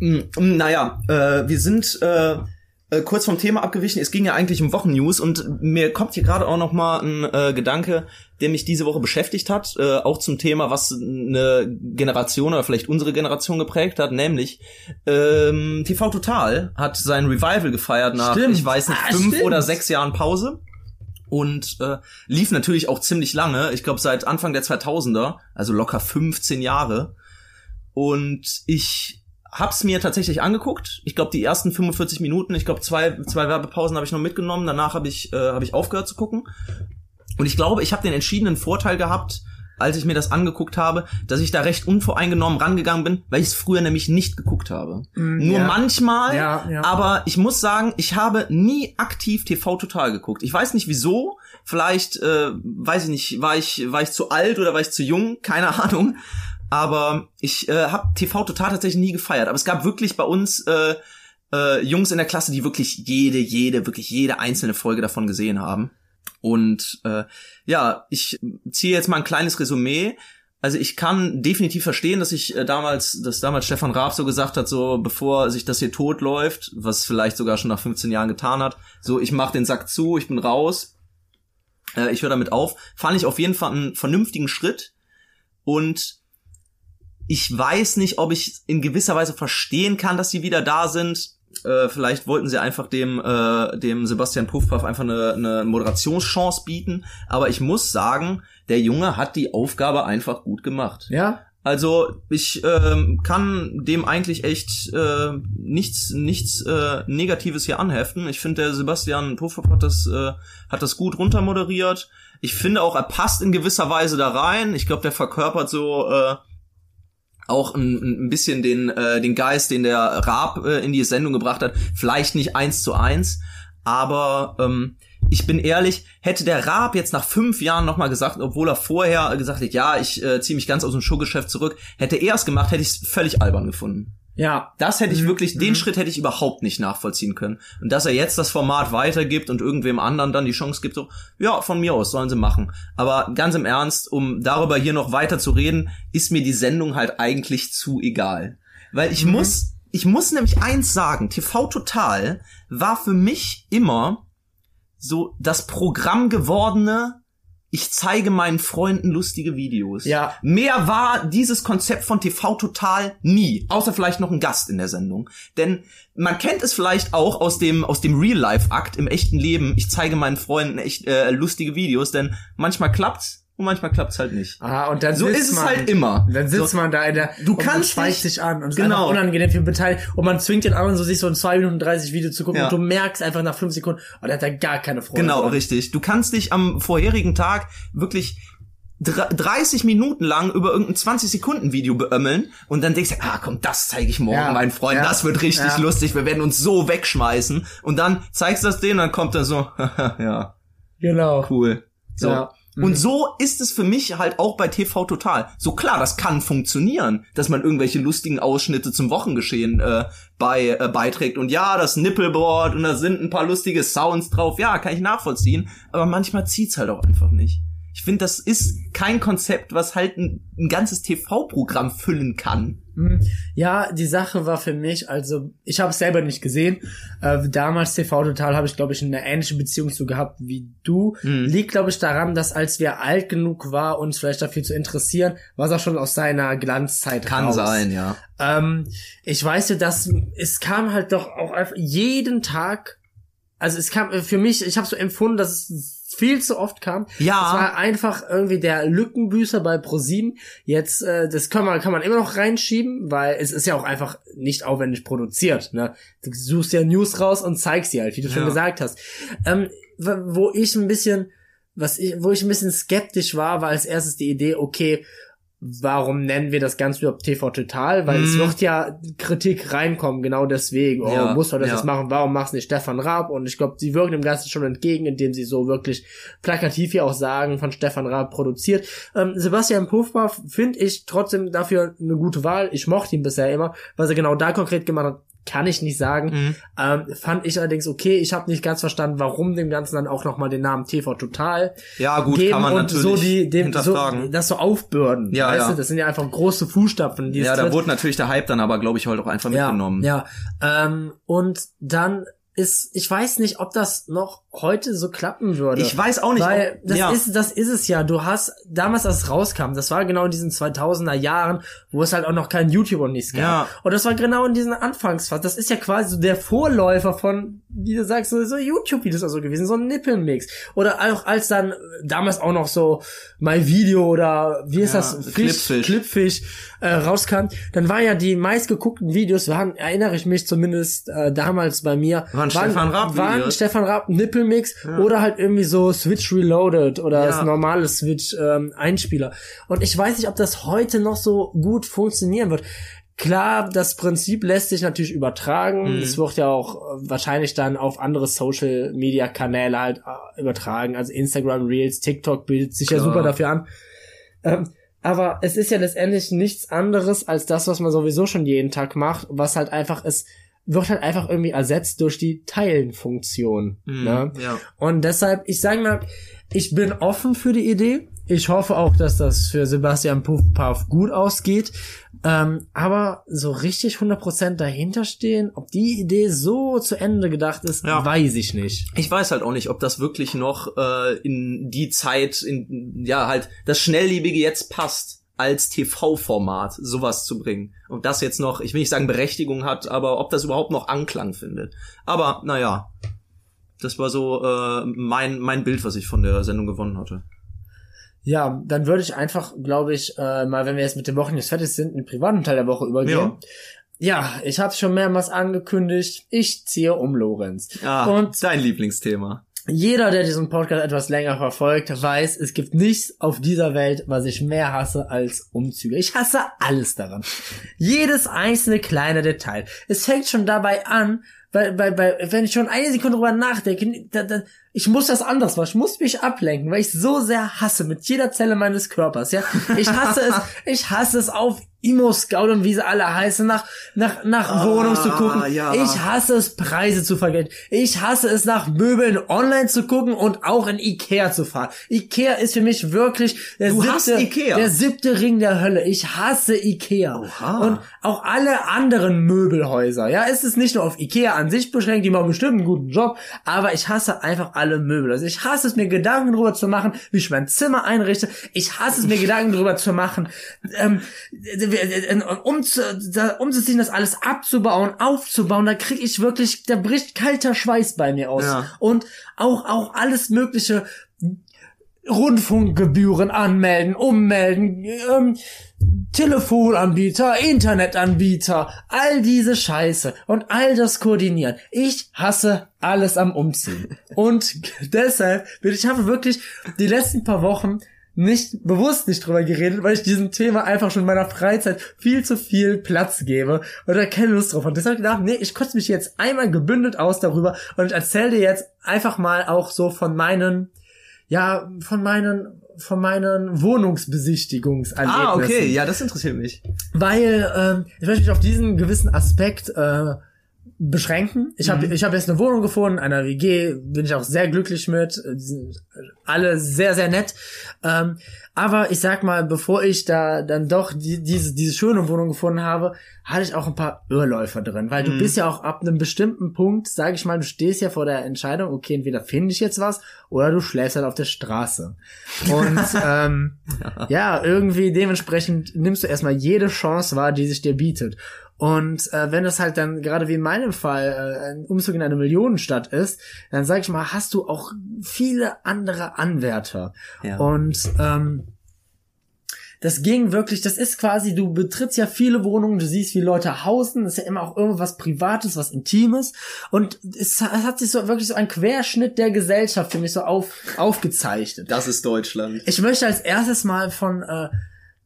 Mm, mm, Naja, äh, wir sind äh, äh, kurz vom Thema abgewichen. Es ging ja eigentlich um Wochennews und mir kommt hier gerade auch noch mal ein äh, Gedanke, der mich diese Woche beschäftigt hat, äh, auch zum Thema, was eine Generation oder vielleicht unsere Generation geprägt hat, nämlich ähm, TV Total hat sein Revival gefeiert nach, Stimmt. ich weiß nicht, Ah, fünf stimmt. oder sechs Jahren Pause. Und äh, lief natürlich auch ziemlich lange, ich glaube seit Anfang der 2000er, also locker 15 Jahre. Und ich hab's mir tatsächlich angeguckt. Ich glaube die ersten 45 Minuten, ich glaube zwei zwei Werbepausen habe ich noch mitgenommen. Danach habe ich äh, habe ich aufgehört zu gucken. Und ich glaube, ich habe den entschiedenen Vorteil gehabt, als ich mir das angeguckt habe, dass ich da recht unvoreingenommen rangegangen bin, weil ich es früher nämlich nicht geguckt habe. Nur ja. manchmal, Ja, ja. aber ich muss sagen, ich habe nie aktiv TV total geguckt. Ich weiß nicht wieso. Vielleicht, äh, weiß ich nicht, war ich, war ich zu alt oder war ich zu jung? Keine Ahnung. Aber ich äh, habe TV total tatsächlich nie gefeiert. Aber es gab wirklich bei uns äh, äh, Jungs in der Klasse, die wirklich jede, jede, wirklich jede einzelne Folge davon gesehen haben. Und äh, ja, ich ziehe jetzt mal ein kleines Resümee. Also ich kann definitiv verstehen, dass ich äh, damals, dass damals Stefan Raab so gesagt hat, so bevor sich das hier tot läuft, was vielleicht sogar schon nach 15 Jahren getan hat, so ich mach den Sack zu, ich bin raus, äh, ich höre damit auf, fand ich auf jeden Fall einen vernünftigen Schritt und ich weiß nicht, ob ich in gewisser Weise verstehen kann, dass sie wieder da sind. Äh, vielleicht wollten sie einfach dem, äh, dem Sebastian Puffpaff einfach eine, eine Moderationschance bieten. Aber ich muss sagen, der Junge hat die Aufgabe einfach gut gemacht. Ja? Also ich ähm, kann dem eigentlich echt äh, nichts nichts äh, Negatives hier anheften. Ich finde der Sebastian Puffpaff hat das äh, hat das gut runtermoderiert. Ich finde auch er passt in gewisser Weise da rein. Ich glaube der verkörpert so äh, auch ein, ein bisschen den äh, den Geist, den der Raab äh, in die Sendung gebracht hat. Vielleicht nicht eins zu eins, aber ähm, ich bin ehrlich, hätte der Raab jetzt nach fünf Jahren nochmal gesagt, obwohl er vorher gesagt hat, ja, ich äh, ziehe mich ganz aus dem Showgeschäft zurück, hätte er es gemacht, hätte ich es völlig albern gefunden. Ja. Das hätte ich Mhm, wirklich, den mhm. Schritt hätte ich überhaupt nicht nachvollziehen können. Und dass er jetzt das Format weitergibt und irgendwem anderen dann die Chance gibt, so, ja, von mir aus sollen sie machen. Aber ganz im Ernst, um darüber hier noch weiter zu reden, ist mir die Sendung halt eigentlich zu egal. Weil ich Mhm. muss, ich muss nämlich eins sagen, TV Total war für mich immer so das Programm gewordene, ich zeige meinen Freunden lustige Videos. Ja. Mehr war dieses Konzept von TV Total nie, außer vielleicht noch ein Gast in der Sendung. Denn man kennt es vielleicht auch aus dem aus dem Real Life Akt im echten Leben. Ich zeige meinen Freunden echt äh, lustige Videos, denn manchmal klappt's und manchmal klappt's halt nicht. Ah, und dann So ist es man, halt immer. Dann sitzt So, man da in der, du und man kannst nicht- sich an und es ist Genau. einfach unangenehm für Beteiligte und man zwingt den anderen so, sich so ein 2 Minuten 30 Video zu gucken Ja. und du merkst einfach nach 5 Sekunden, oh, der hat da gar keine Freude. Genau, dran. richtig. Du kannst dich am vorherigen Tag wirklich dr- 30 Minuten lang über irgendein 20 Sekunden Video beömmeln und dann denkst du, ah komm, das zeige ich morgen Ja, meinen Freunden, ja, das wird richtig ja. lustig, wir werden uns so wegschmeißen und dann zeigst du das denen, dann kommt er so, ja, Genau. cool. So. Ja. Mhm. Und so ist es für mich halt auch bei TV Total. So klar, das kann funktionieren, dass man irgendwelche lustigen Ausschnitte zum Wochengeschehen äh, bei äh, beiträgt. Und ja, das Nippelboard und da sind ein paar lustige Sounds drauf. Ja, kann ich nachvollziehen. Aber manchmal zieht's halt auch einfach nicht. Ich finde, das ist kein Konzept, was halt ein, ein ganzes TV-Programm füllen kann. Hm, Ja, die Sache war für mich, also ich habe es selber nicht gesehen. Äh, damals TV Total habe ich, glaube ich, eine ähnliche Beziehung zu gehabt wie du. Mhm. Liegt, glaube ich, daran, dass als wir alt genug war, uns vielleicht dafür zu interessieren, war es auch schon aus seiner Glanzzeit Kann raus. sein, ja. Ähm, ich weiß ja, dass es kam halt doch auch einfach jeden Tag. Also es kam äh, für mich, ich habe so empfunden, dass es viel zu oft kam. Ja. Es war einfach irgendwie der Lückenbüßer bei ProSieben. Jetzt, äh, das kann man, kann man immer noch reinschieben, weil es ist ja auch einfach nicht aufwendig produziert. Ne? Du suchst ja News raus und zeigst sie halt, wie du schon Ja. gesagt hast. Ähm, wo ich ein bisschen, was ich, wo ich ein bisschen skeptisch war, war als erstes die Idee, okay, warum nennen wir das Ganze überhaupt TV Total? Weil es Mhm. wird ja Kritik reinkommen, genau deswegen. Oh, Ja, muss man das ja. jetzt machen? Warum machst du nicht Stefan Raab? Und ich glaube, sie wirken dem Ganzen schon entgegen, indem sie so wirklich plakativ hier auch sagen, von Stefan Raab produziert. Ähm, Sebastian Puffpaff finde ich trotzdem dafür eine gute Wahl. Ich mochte ihn bisher immer. Was er genau da konkret gemacht hat, kann ich nicht sagen. Mhm. Ähm, fand ich allerdings okay. Ich habe nicht ganz verstanden, warum dem Ganzen dann auch nochmal den Namen TV Total Ja, gut, geben kann man und natürlich so die dem so, das so aufbürden. Ja, weißt ja. du, das sind ja einfach große Fußstapfen, die ja, da tritt. wurde natürlich der Hype dann aber, glaube ich, heute auch einfach ja, mitgenommen. Ja, ähm, und dann ist, ich weiß nicht, ob das noch heute so klappen würde. Ich weiß auch nicht, Weil das ja. ist, das ist es ja. Du hast, damals, als es rauskam, das war genau in diesen 2000er Jahren, wo es halt auch noch kein YouTube und nichts gab. Ja. Und das war genau in diesen Anfangsphase. Das ist ja quasi so der Vorläufer von, wie du sagst, so, so YouTube-Videos also gewesen, so ein Nippelmix. Oder auch als dann, damals auch noch so My Video oder, wie ist Ja, das? Clipfish. Clipfish äh, rauskam, dann waren ja die meistgeguckten Videos, waren, erinnere ich mich zumindest äh, damals bei mir, Waren Stefan Raab waren Videos. Stefan Raab Nippelmix oder halt irgendwie so Switch Reloaded oder Ja. das normale Switch ähm, Einspieler. Und ich weiß nicht, ob das heute noch so gut funktionieren wird. Klar, das Prinzip lässt sich natürlich übertragen. Mhm. Es wird ja auch äh, wahrscheinlich dann auf andere Social Media Kanäle halt äh, übertragen. Also Instagram Reels, TikTok bildet sich ja Klar. super dafür an. Ähm, aber es ist ja letztendlich nichts anderes als das, was man sowieso schon jeden Tag macht, was halt einfach ist, wird halt einfach irgendwie ersetzt durch die Teilen-Funktion. Mhm, Ne? ja. Und deshalb, ich sage mal, ich bin offen für die Idee. Ich hoffe auch, dass das für Sebastian Puffpaff gut ausgeht. Ähm, aber so richtig 100% dahinter stehen, ob die Idee so zu Ende gedacht ist, Ja. weiß ich nicht. Ich weiß halt auch nicht, ob das wirklich noch äh, in die Zeit, in ja halt das Schnelllebige jetzt passt, als TV-Format sowas zu bringen. Und das jetzt noch, ich will nicht sagen Berechtigung hat, aber ob das überhaupt noch Anklang findet. Aber naja, das war so äh, mein mein Bild, was ich von der Sendung gewonnen hatte. Ja, dann würde ich einfach, glaube ich, äh, mal, wenn wir jetzt mit dem Wochenende fertig sind, in den privaten Teil der Woche übergehen. Ja, ich habe schon mehrmals angekündigt, ich ziehe um Lorenz. Ah, Und dein Lieblingsthema. jeder, der diesen Podcast etwas länger verfolgt, weiß, es gibt nichts auf dieser Welt, was ich mehr hasse als Umzüge. Ich hasse alles daran. Jedes einzelne kleine Detail. Es fängt schon dabei an, weil, weil, weil wenn ich schon eine Sekunde drüber nachdenke, da, da, ich muss das anders machen. Ich muss mich ablenken, weil ich so sehr hasse mit jeder Zelle meines Körpers. Ja, ich hasse es. Ich hasse es auf Immo Scout und wie sie alle heißen, nach nach nach Wohnungen zu gucken. ja. Ich hasse es, Preise zu vergelten. Ich hasse es, nach Möbeln online zu gucken und auch in Ikea zu fahren. Ikea ist für mich wirklich der Du siebte, der siebte Ring der Hölle. Ich hasse Ikea. Oha. Und auch alle anderen Möbelhäuser. Ja, es ist nicht nur auf Ikea an sich beschränkt, die machen bestimmt einen guten Job, aber ich hasse einfach alle Möbel. Also ich hasse es, mir Gedanken darüber zu machen, wie ich mein Zimmer einrichte. Ich hasse es, mir Gedanken darüber zu machen, ähm, um, zu, da, umzuziehen, das alles abzubauen, aufzubauen. Da kriege ich wirklich, da bricht kalter Schweiß bei mir aus. Ja. Und auch, auch alles mögliche Rundfunkgebühren anmelden, ummelden, ähm, Telefonanbieter, Internetanbieter, all diese Scheiße und all das koordinieren. Ich hasse alles am Umziehen. Und deshalb ich habe wirklich die letzten paar Wochen nicht bewusst nicht drüber geredet, weil ich diesem Thema einfach schon in meiner Freizeit viel zu viel Platz gebe und da keine Lust drauf. Und deshalb gedacht, nee, ich kotze mich jetzt einmal gebündelt aus darüber und ich erzähle dir jetzt einfach mal auch so von meinen, ja, von meinen, von meinen Wohnungsbesichtigungserlebnissen. Ah, okay, ja, das interessiert mich. Weil ähm, ich möchte mich auf diesen gewissen Aspekt äh, beschränken. Ich habe ich hab jetzt eine Wohnung gefunden, einer WG, bin ich auch sehr glücklich mit. Die sind alle sehr, sehr nett. Ähm, aber ich sag mal, bevor ich da dann doch die, diese, diese schöne Wohnung gefunden habe, hatte ich auch ein paar Irrläufer drin. Weil du bist ja auch ab einem bestimmten Punkt, sag ich mal, du stehst ja vor der Entscheidung, okay, entweder finde ich jetzt was oder du schläfst halt auf der Straße. Und ähm, ja, irgendwie dementsprechend nimmst du erstmal jede Chance wahr, die sich dir bietet. Und äh, wenn es halt dann gerade wie in meinem Fall äh, ein Umzug in eine Millionenstadt ist, dann sag ich mal, hast du auch viele andere Anwärter. Ja. Und ähm, das ging wirklich, das ist quasi, du betrittst ja viele Wohnungen, du siehst, wie Leute hausen, das ist ja immer auch irgendwas Privates, was Intimes. Und es, es hat sich so wirklich so ein Querschnitt der Gesellschaft für mich so auf, aufgezeichnet. Das ist Deutschland. Ich möchte als erstes mal von, äh,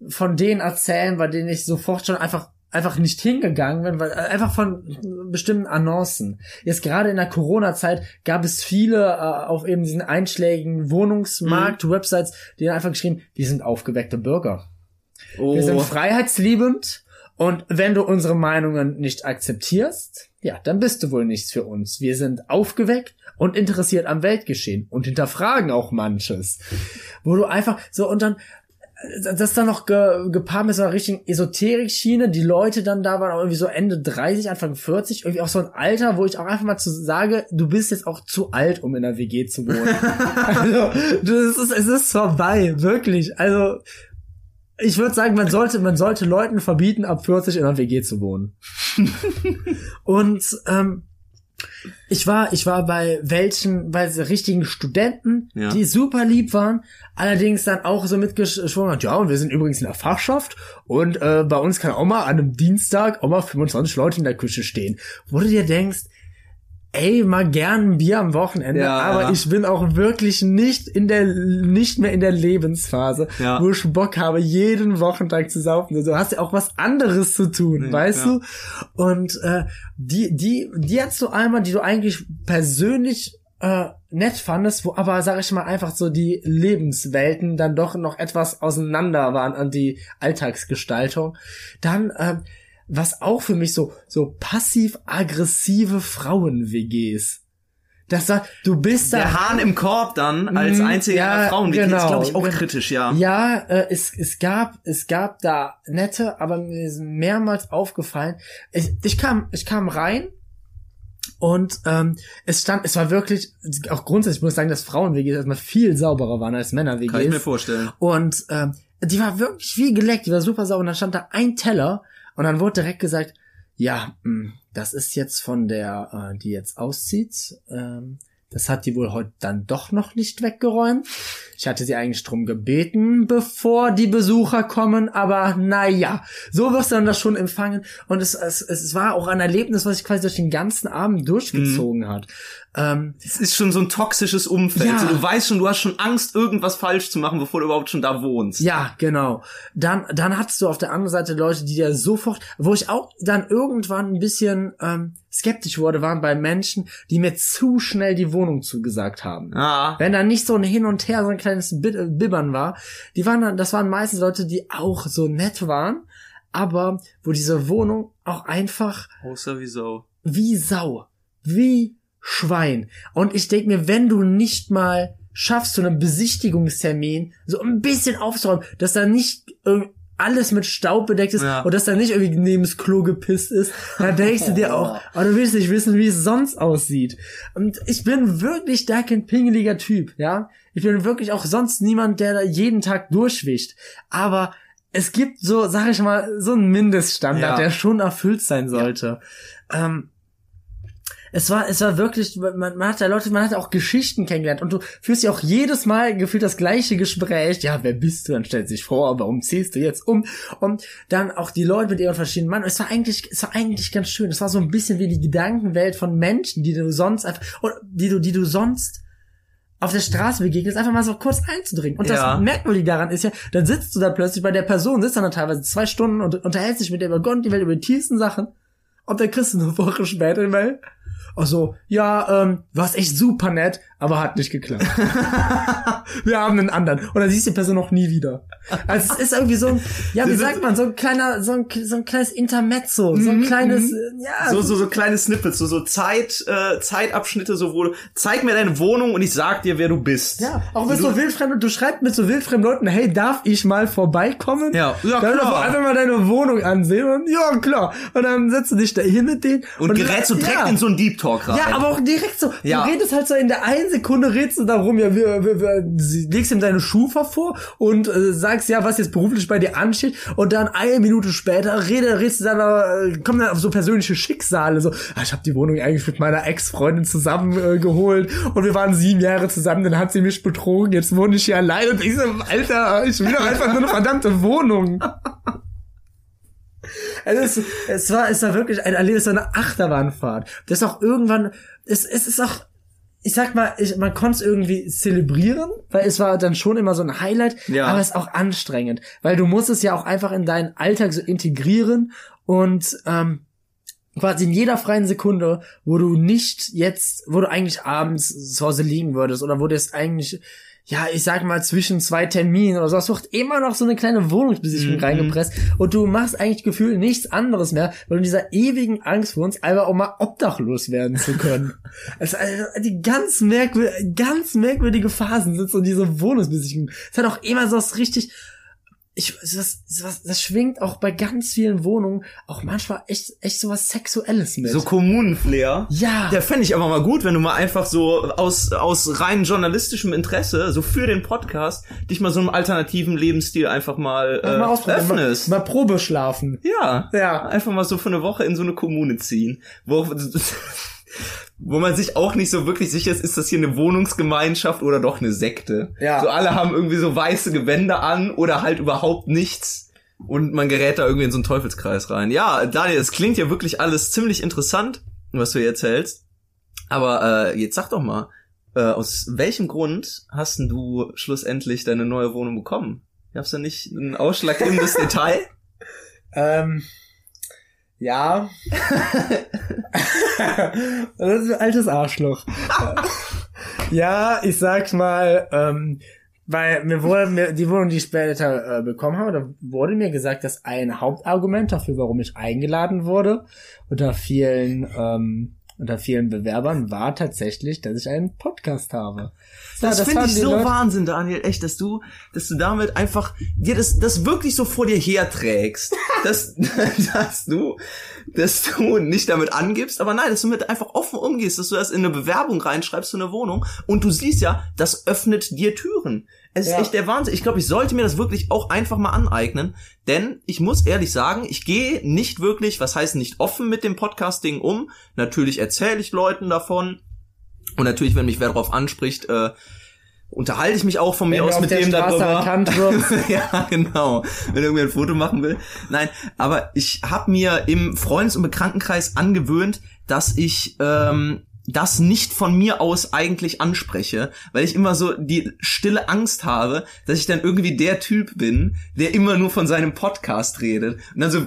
von denen erzählen, bei denen ich sofort schon einfach einfach nicht hingegangen bin, weil äh, einfach von bestimmten Annoncen. Jetzt gerade in der Corona-Zeit gab es viele äh, auf eben diesen einschlägigen Wohnungsmarkt-Websites, die dann einfach geschrieben, wir sind aufgeweckte Bürger. Oh, Wir sind freiheitsliebend und wenn du unsere Meinungen nicht akzeptierst, ja, dann bist du wohl nichts für uns. Wir sind aufgeweckt und interessiert am Weltgeschehen und hinterfragen auch manches. Wo du einfach so und dann das dann noch ge, gepaart mit so einer richtigen Esoterik-Schiene. Die Leute dann da waren auch irgendwie so Ende 30, Anfang 40. Irgendwie auch so ein Alter, wo ich auch einfach mal zu sage, du bist jetzt auch zu alt, um in der WG zu wohnen. also, das ist, es ist vorbei, wirklich. Also, ich würde sagen, man sollte, man sollte Leuten verbieten, ab 40 in einer WG zu wohnen. Und ähm, ich war, ich war bei welchen, bei so richtigen Studenten, Ja. die super lieb waren, allerdings dann auch so mitgeschwungen hat, ja, und wir sind übrigens in der Fachschaft und äh, bei uns kann auch mal an einem Dienstag auch mal 25 Leute in der Küche stehen. Wo du dir denkst, ey, mal gern ein Bier am Wochenende, Ja, aber ja. ich bin auch wirklich nicht in der, nicht mehr in der Lebensphase, Ja. wo ich Bock habe, jeden Wochentag zu saufen. Du hast ja auch was anderes zu tun, weißt du? Und äh, die, die, die hast du einmal, die du eigentlich persönlich äh, nett fandest, wo aber, sag ich mal, einfach so die Lebenswelten dann doch noch etwas auseinander waren an die Alltagsgestaltung. Dann, ähm, was auch für mich so, so passiv-aggressive Frauen-WGs. Das war, du bist da. Der Hahn im Korb dann als Mhm, einziger ja, Frauen, genau. ist glaube ich auch Gen- kritisch, ja. Ja, äh, es, es gab, es gab da nette, aber mir ist mehrmals aufgefallen. Ich, ich kam, ich kam rein und ähm, es stand, es war wirklich, auch grundsätzlich muss ich sagen, dass Frauen-WGs erstmal viel sauberer waren als Männer-WGs. Kann ich mir vorstellen. Und ähm, die war wirklich wie geleckt, die war super sauber. Und dann stand da ein Teller und dann wurde direkt gesagt, ja, mh, das ist jetzt von der, äh, die jetzt auszieht. Ähm, das hat die wohl heute dann doch noch nicht weggeräumt. Ich hatte sie eigentlich drum gebeten, bevor die Besucher kommen, aber naja, so wirst du dann das schon empfangen. Und es, es, es war auch ein Erlebnis, was sich quasi durch den ganzen Abend durchgezogen hat. Ähm, Es ist schon so ein toxisches Umfeld. Ja. So, du weißt schon, du hast schon Angst, irgendwas falsch zu machen, bevor du überhaupt schon da wohnst. Ja, genau. Dann, dann hattest du auf der anderen Seite Leute, die dir sofort, wo ich auch dann irgendwann ein bisschen ähm, skeptisch wurde, waren bei Menschen, die mir zu schnell die Wohnung zugesagt haben. Ah, Wenn da nicht so ein Hin und Her, so ein kleines äh, Bibbern war, die waren dann, das waren meistens Leute, die auch so nett waren, aber wo diese Wohnung auch einfach oh, sowieso. wie Sau, wie Schwein. Und ich denk mir, wenn du nicht mal schaffst, so einen Besichtigungstermin so ein bisschen aufzuräumen, dass da nicht alles mit Staub bedeckt ist Ja. und dass da nicht irgendwie neben das Klo gepisst ist, dann denkst du dir auch, oh, du willst nicht wissen, wie es sonst aussieht. Und ich bin wirklich da kein pingeliger Typ, ja. Ich bin wirklich auch sonst niemand, der da jeden Tag durchwischt. Aber es gibt so, sag ich mal, so einen Mindeststandard, Ja. der schon erfüllt sein sollte. Ähm, es war, es war wirklich, man, man hat da Leute, man hat auch Geschichten kennengelernt und du führst ja auch jedes Mal gefühlt das gleiche Gespräch. Ja, wer bist du? Dann stellt sich vor, warum ziehst du jetzt um? Und dann auch die Leute mit ihren verschiedenen Mann. Es war eigentlich, es war eigentlich ganz schön. Es war so ein bisschen wie die Gedankenwelt von Menschen, die du sonst einfach, oder die du, die du sonst auf der Straße begegnest, einfach mal so kurz einzudringen. Und das Ja. Merkwürdige daran ist ja, dann sitzt du da plötzlich bei der Person, sitzt dann da teilweise zwei Stunden und unterhältst dich mit der über Gott die Welt, über die tiefsten Sachen. Und dann kriegst du eine Woche später eine Mail. Ach so, ja, ähm, warst echt super nett, aber hat nicht geklappt. Wir haben einen anderen. Und dann siehst du die Person noch nie wieder. Also es ist irgendwie so ein, ja, wie sagt man, so ein kleiner, so ein, so ein kleines Intermezzo, so ein kleines, äh, ja, So, so, so kleine Snippets, so, so Zeit, äh, Zeitabschnitte, so wo du, zeig mir deine Wohnung und ich sag dir, wer du bist. Ja, auch mit du, so wildfremden, du schreibst mit so wildfremden Leuten, hey, darf ich mal vorbeikommen? Ja, ja, dann klar. einfach mal deine Wohnung ansehen und ja, klar. Und dann setzt du dich da hin mit denen. und gerätst so direkt ja. in so einen Deep Talk rein. Ja, aber auch direkt so. Ja. Du redest halt so in der einen Sekunde redest du darum, ja, wir, wir, wir, legst ihm deine Schufa vor und äh, sagst ja, was jetzt beruflich bei dir ansteht und dann eine Minute später rede, redest du dann, äh, kommen dann auf so persönliche Schicksale, so, ah, ich habe die Wohnung eigentlich mit meiner Ex-Freundin zusammen äh, geholt und wir waren sieben Jahre zusammen, dann hat sie mich betrogen, jetzt wohne ich hier allein und ich so, Alter, ich will doch einfach nur eine verdammte Wohnung. Es, ist, es war, es war wirklich ein Erlebnis, so eine Achterbahnfahrt. Das ist auch irgendwann, es, es ist auch, ich sag mal, ich, man konnte es irgendwie zelebrieren, weil es war dann schon immer so ein Highlight, Ja. aber es ist auch anstrengend, weil du musst es ja auch einfach in deinen Alltag so integrieren und ähm, quasi in jeder freien Sekunde, wo du nicht jetzt, wo du eigentlich abends zu Hause liegen würdest oder wo du jetzt eigentlich, ja, ich sag mal, zwischen zwei Terminen oder so, du auch immer noch so eine kleine Wohnungsbesichtigung Mhm. reingepresst und du machst eigentlich gefühlt nichts anderes mehr, weil du in dieser ewigen Angst wohnst, einfach auch mal obdachlos werden zu können. also, also die ganz merkwürdige, ganz merkwürdige Phasen sind so diese Wohnungsbesichtigung. Es hat auch immer so was richtig, ich, das, das, das schwingt auch bei ganz vielen Wohnungen auch manchmal echt, echt sowas Sexuelles mit. So Kommunenflair. Ja. Der fände ich aber mal gut, wenn du mal einfach so aus, aus rein journalistischem Interesse, so für den Podcast, dich mal so einem alternativen Lebensstil einfach mal, äh, mal ausprobieren, mal, öffnest. mal Probe schlafen. ja. Ja. Einfach mal so für eine Woche in so eine Kommune ziehen. Wo, wo man sich auch nicht so wirklich sicher ist, ist das hier eine Wohnungsgemeinschaft oder doch eine Sekte. Ja. So alle haben irgendwie so weiße Gewänder an oder halt überhaupt nichts. Und man gerät da irgendwie in so einen Teufelskreis rein. Ja, Daniel, es klingt ja wirklich alles ziemlich interessant, was du hier erzählst. Aber äh, jetzt sag doch mal, äh, aus welchem Grund hast denn du schlussendlich deine neue Wohnung bekommen? Gab's da nicht ein ausschlaggebendes Detail? Ähm, ja. das ist ein altes Arschloch. ja, ich sag's mal, ähm, weil mir wurde mir die Wohnung, die ich später äh, bekommen habe, da wurde mir gesagt, dass ein Hauptargument dafür, warum ich eingeladen wurde, unter vielen ähm, unter vielen Bewerbern war tatsächlich, dass ich einen Podcast habe. Ja, Das, finde fanden ich so Leute- Wahnsinn, Daniel, echt, dass du, dass du damit einfach dir das, das wirklich so vor dir herträgst, dass, dass du, dass du nicht damit angibst, aber nein, dass du mit einfach offen umgehst, dass du das in eine Bewerbung reinschreibst für eine Wohnung und du siehst ja, das öffnet dir Türen. Es ist Ja. echt der Wahnsinn. Ich glaube, ich sollte mir das wirklich auch einfach mal aneignen, denn ich muss ehrlich sagen, ich gehe nicht wirklich, was heißt nicht offen mit dem Podcasting um. Natürlich erzähle ich Leuten davon, und natürlich, wenn mich wer darauf anspricht, äh, unterhalte ich mich auch von mir Wenn aus mit dem darüber. ja, genau. Wenn irgendwer ein Foto machen will. Nein, aber ich habe mir im Freundes- und Bekanntenkreis angewöhnt, dass ich ähm, das nicht von mir aus eigentlich anspreche, weil ich immer so die stille Angst habe, dass ich dann irgendwie der Typ bin, der immer nur von seinem Podcast redet. Und dann so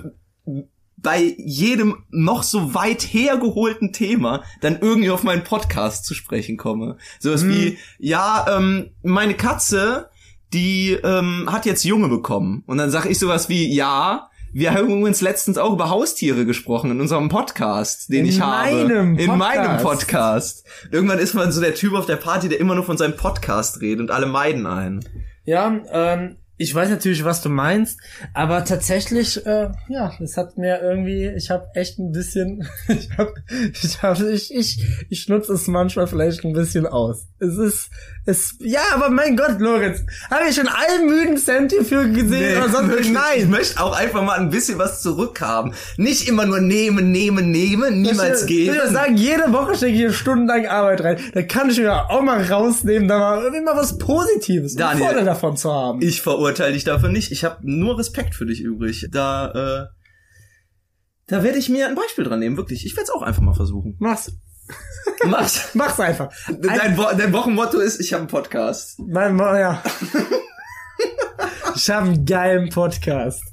bei jedem noch so weit hergeholten Thema dann irgendwie auf meinen Podcast zu sprechen komme. Sowas wie, ja, ähm, meine Katze, die ähm, hat jetzt Junge bekommen. Und dann sage ich sowas wie, ja, wir haben übrigens letztens auch über Haustiere gesprochen in unserem Podcast, den In ich habe. meinem In meinem Podcast. Podcast. Irgendwann ist man so der Typ auf der Party, der immer nur von seinem Podcast redet und alle meiden einen. Ja, ähm, ich weiß natürlich, was du meinst, aber tatsächlich, äh, ja, es hat mir irgendwie, ich habe echt ein bisschen, ich hab, ich hab, ich, ich, ich nutze es manchmal vielleicht ein bisschen aus. Es ist, es, ja, aber mein Gott, Lorenz, habe ich schon allen müden Cent hierfür gesehen oder sonst Ich Nein. möchte auch einfach mal ein bisschen was zurückhaben. Nicht immer nur nehmen, nehmen, nehmen, niemals Ich geben. würde sagen, jede Woche stecke ich hier stundenlang Arbeit rein. Da kann ich mir auch mal rausnehmen, da mal irgendwie mal was Positives, eine Daniel, Vorteil davon zu haben. Ich verurteile dich dafür nicht. Ich habe nur Respekt für dich übrig. Da, äh, da werde ich mir ein Beispiel dran nehmen, wirklich. Ich werde es auch einfach mal versuchen. Mach's. Mach's. Mach's einfach. Dein, Wo dein Wochenmotto ist, ich habe einen Podcast. Mein, Mo- ja. ich habe einen geilen Podcast.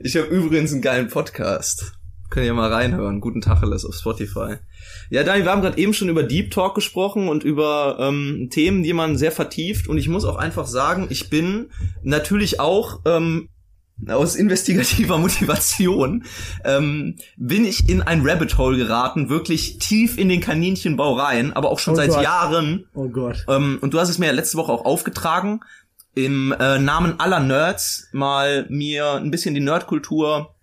Ich habe übrigens einen geilen Podcast. Könnt ihr mal reinhören. Guten Tacheles auf Spotify. Ja, Daniel, wir haben gerade eben schon über Deep Talk gesprochen und über ähm, Themen, die man sehr vertieft. Und ich muss auch einfach sagen, ich bin natürlich auch ähm, aus investigativer Motivation ähm, bin ich in ein Rabbit Hole geraten, wirklich tief in den Kaninchenbau rein, aber auch schon Oh seit Gott. Jahren. Oh Gott. Ähm, und du hast es mir ja letzte Woche auch aufgetragen, im äh, Namen aller Nerds mal mir ein bisschen die Nerdkultur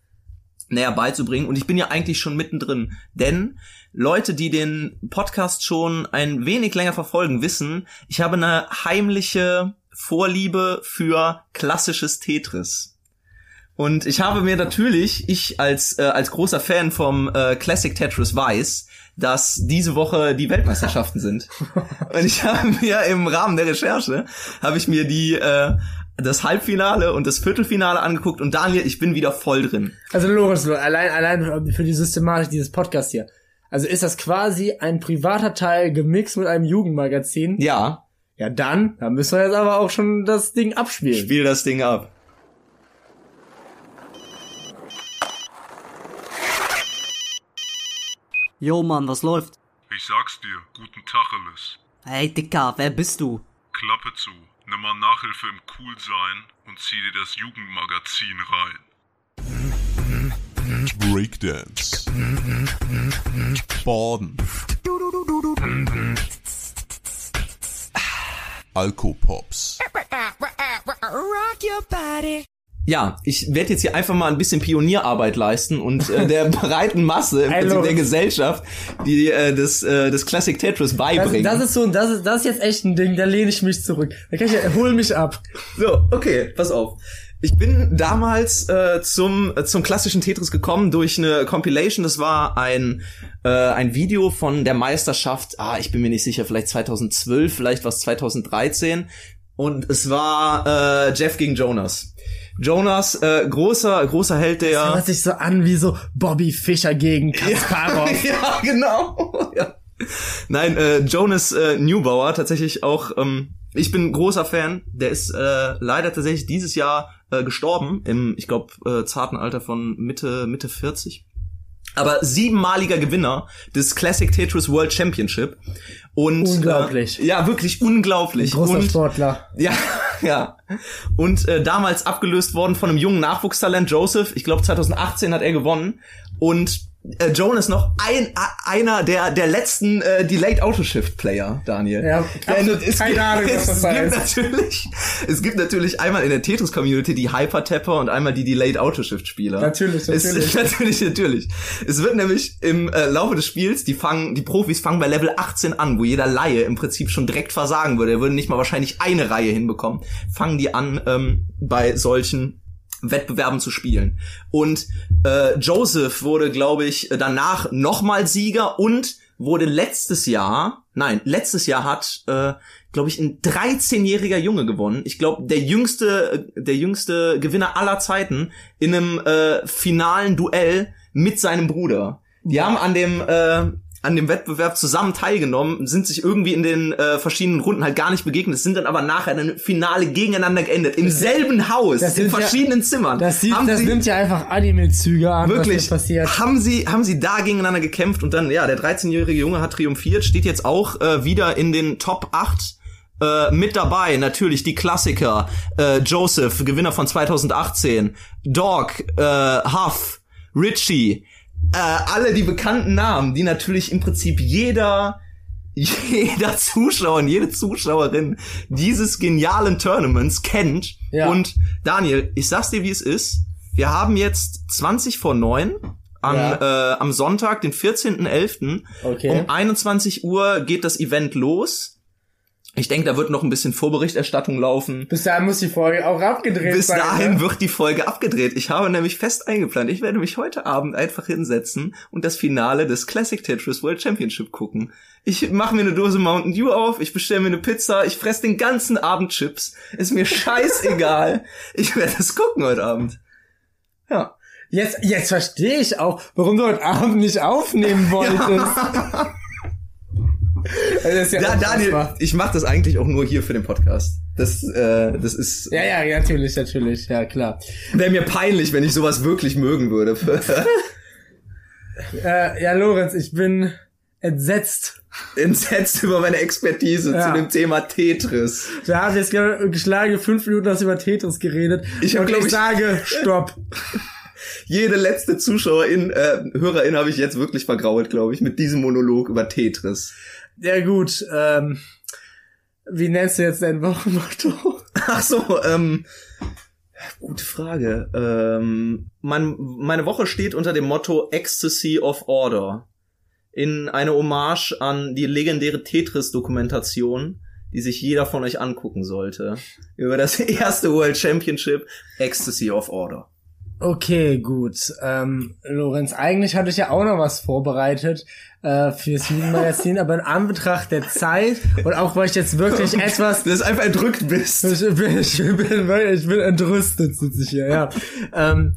näher beizubringen. Und ich bin ja eigentlich schon mittendrin. Denn Leute, die den Podcast schon ein wenig länger verfolgen, wissen, ich habe eine heimliche Vorliebe für klassisches Tetris. Und ich habe mir natürlich, ich als äh, als großer Fan vom äh, Classic Tetris weiß, dass diese Woche die Weltmeisterschaften sind. Und ich habe mir im Rahmen der Recherche habe ich mir die äh, das Halbfinale und das Viertelfinale angeguckt und Daniel, ich bin wieder voll drin. Also Lorenz, allein, allein für die Systematik dieses Podcasts hier. Also ist das quasi ein privater Teil gemixt mit einem Jugendmagazin? Ja, Ja, dann, dann müssen wir jetzt aber auch schon das Ding abspielen. spiel das Ding ab. Jo Mann, was läuft? Ich sag's dir, guten Tacheles. Hey Dicker, wer bist du? Klappe zu, nimm mal Nachhilfe im Coolsein und zieh dir das Jugendmagazin rein. Breakdance. Baden. Alkopops. Ja, ich werde jetzt hier einfach mal ein bisschen Pionierarbeit leisten und äh, der breiten Masse im Prinzip der. Gesellschaft die äh, das äh, das Classic Tetris Das, beibringen. das ist so, das ist, das ist jetzt echt ein Ding, da lehne ich mich zurück. Da kann ich, ja- hol mich ab. So, okay, pass auf. Ich bin damals äh, zum äh, zum klassischen Tetris gekommen durch eine Compilation. Das war ein äh, ein Video von der Meisterschaft. Ah, ich bin mir nicht sicher, vielleicht 2012, vielleicht was 2013. Und es war äh, Jeff gegen Jonas. Jonas, äh, großer großer Held der. Das hört sich so an wie so Bobby Fischer gegen Kasparov. ja, genau. ja. Nein, äh, Jonas äh, Newbauer, tatsächlich auch, ähm, ich bin großer Fan. Der ist äh, leider tatsächlich dieses Jahr äh, gestorben, im, ich glaube, äh, zarten Alter von Mitte, Mitte 40. Aber siebenmaliger Gewinner des Classic Tetris World Championship. Und, Unglaublich. Äh, ja, wirklich unglaublich. Großer Und, Sportler. ja, ja. Und äh, damals abgelöst worden von einem jungen Nachwuchstalent, Joseph. Ich glaube 2018 hat er gewonnen. Und äh, Jonas noch ein einer der der letzten äh, Delayed Autoshift Player, Daniel. Ja, absolut keine Ahnung, was das es heißt. gibt natürlich es gibt natürlich einmal in der Tetris Community die Hypertapper und einmal die Delayed Autoshift Spieler. Natürlich, Es, natürlich. natürlich, natürlich. Es wird nämlich im äh, Laufe des Spiels, die fangen, die Profis fangen bei Level 18 an, wo jeder Laie im Prinzip schon direkt versagen würde. Er würde nicht mal wahrscheinlich eine Reihe hinbekommen. Fangen die an, ähm, bei solchen Wettbewerben zu spielen. Und äh, Joseph wurde, glaube ich, danach nochmal Sieger und wurde letztes Jahr, nein, letztes Jahr hat, äh, glaube ich, ein 13-jähriger Junge gewonnen. Ich glaube, der jüngste, der jüngste Gewinner aller Zeiten in einem äh, finalen Duell mit seinem Bruder. Die haben an dem äh, an dem Wettbewerb zusammen teilgenommen, sind sich irgendwie in den äh, verschiedenen Runden halt gar nicht begegnet, sind dann aber nachher in einem Finale gegeneinander geendet. Im selben Haus, das in sind ja- verschiedenen Zimmern. Das, sieht, Haben das sie- nimmt ja einfach Anime-Züge an, Wirklich, passiert. haben sie, haben sie da gegeneinander gekämpft und dann, ja, der 13-jährige Junge hat triumphiert, steht jetzt auch äh, wieder in den Top 8 äh, mit dabei. Natürlich die Klassiker, äh, Joseph, Gewinner von 2018, Dog, äh, Huff, Richie, äh, alle die bekannten Namen, die natürlich im Prinzip jeder jeder Zuschauer und jede Zuschauerin dieses genialen Tournaments kennt. Ja. Und Daniel, ich sag's dir, wie es ist. Wir haben jetzt 20 vor 9 am, Ja. äh, am Sonntag, den 14.11. Okay. Um 21 Uhr geht das Event los. Ich denke, da wird noch ein bisschen Vorberichterstattung laufen. Bis dahin muss die Folge auch abgedreht Bis sein. dahin ne? wird die Folge abgedreht. Ich habe nämlich fest eingeplant, ich werde mich heute Abend einfach hinsetzen und das Finale des Classic Tetris World Championship gucken. Ich mache mir eine Dose Mountain Dew auf, ich bestelle mir eine Pizza, ich fress den ganzen Abend Chips. Ist mir scheißegal. ich werde das gucken heute Abend. Ja. Jetzt, jetzt verstehe ich auch, warum du heute Abend nicht aufnehmen wolltest. Ja Da, Daniel, unfassbar. ich mache das eigentlich auch nur hier für den Podcast. Das, äh, das ist Ja, ja, ja, natürlich, natürlich, ja, klar. wäre mir peinlich, wenn ich sowas wirklich mögen würde. Äh, ja, Lorenz, ich bin entsetzt. Entsetzt über meine Expertise Ja. zu dem Thema Tetris. Wir haben jetzt ge- geschlagene fünf Minuten hast über Tetris geredet. Ich hab, und ich ich- sage, stopp. Jede letzte Zuschauerin, äh, Hörerin habe ich jetzt wirklich vergrault, glaube ich, mit diesem Monolog über Tetris. Ja, gut, ähm, wie nennst du jetzt dein Wochenmotto? Ach so, ähm, gute Frage. Ähm, mein, meine Woche steht unter dem Motto Ecstasy of Order. In eine Hommage an die legendäre Tetris-Dokumentation, die sich jeder von euch angucken sollte. Über das erste World Championship Ecstasy of Order. Okay, gut. Ähm, Lorenz, eigentlich hatte ich ja auch noch was vorbereitet äh, fürs Jugendmagazin, aber in Anbetracht der Zeit und auch weil ich jetzt wirklich etwas Du einfach entrückt bist. Ich bin, ich bin, ich bin entrüstet, sitze ich hier, ja. Ähm,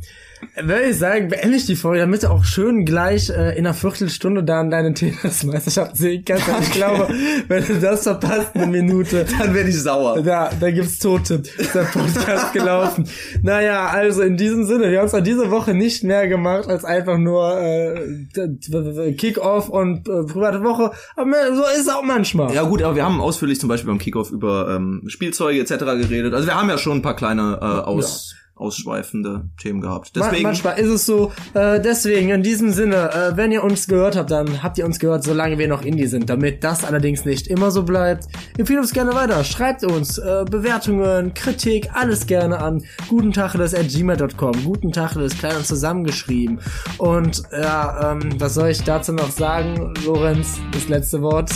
würde ich sagen, beende ich die Folge, damit du auch schön gleich äh, in einer Viertelstunde dann deine Tennismeisterschaft sehen kannst. Und Ich glaube, wenn du das verpasst, eine Minute, Dann werde ich sauer. da, da gibt's Tote. Ist der Podcast gelaufen. Naja, also in diesem Sinne, wir haben zwar diese Woche nicht mehr gemacht als einfach nur äh, Kick-Off und äh, private Woche, aber so ist es auch manchmal. Ja gut, aber wir haben ausführlich zum Beispiel beim Kickoff über ähm, Spielzeuge etc. geredet. Also wir haben ja schon ein paar kleine äh, aus, ausschweifende Themen gehabt. Deswegen Manchmal ist es so. Äh, deswegen, in diesem Sinne, äh, wenn ihr uns gehört habt, dann habt ihr uns gehört, solange wir noch Indie sind. Damit das allerdings nicht immer so bleibt, empfehlt uns gerne weiter. Schreibt uns äh, Bewertungen, Kritik, alles gerne an gutentacheles.gmail.com. Gutentacheles, klein und zusammengeschrieben. Und ja, ähm, was soll ich dazu noch sagen, Lorenz? Das letzte Wort.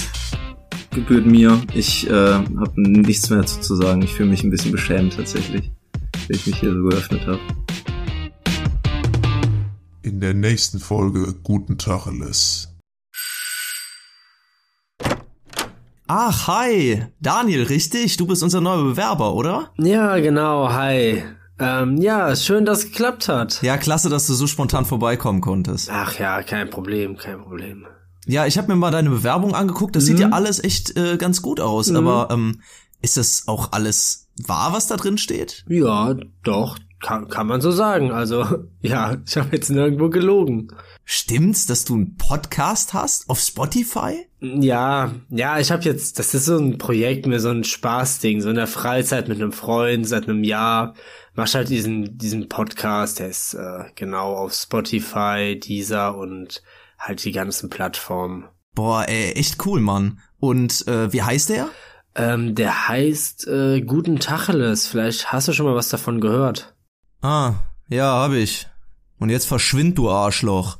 gebührt mir. Ich äh, habe nichts mehr dazu zu sagen. Ich fühle mich ein bisschen beschämt tatsächlich, wenn ich mich hier so geöffnet habe. In der nächsten Folge Guten Tacheles. Ach, hi. Daniel, richtig? Du bist unser neuer Bewerber, oder? Ja, genau, hi. Ähm, ja, schön, dass es geklappt hat. Ja, klasse, dass du so spontan vorbeikommen konntest. Ach ja, kein Problem, kein Problem. Ja, ich habe mir mal deine Bewerbung angeguckt. Das sieht ja alles echt äh, ganz gut aus. Aber ähm, ist das auch alles wahr, was da drin steht? Ja, doch, kann, kann man so sagen. Also, ja, ich habe jetzt nirgendwo gelogen. Stimmt's, dass du einen Podcast hast auf Spotify? Ja, ja, ich habe jetzt, das ist so ein Projekt, mir so ein Spaßding, so in der Freizeit mit einem Freund seit einem Jahr. Mach halt diesen, diesen Podcast, der ist äh, genau auf Spotify, Deezer und halt die ganzen Plattformen. Boah, ey, echt cool, Mann. Und äh, wie heißt der? Ähm, der heißt äh, Guten Tacheles. Vielleicht hast du schon mal was davon gehört. Ah, ja, hab ich. Und jetzt verschwind, du Arschloch.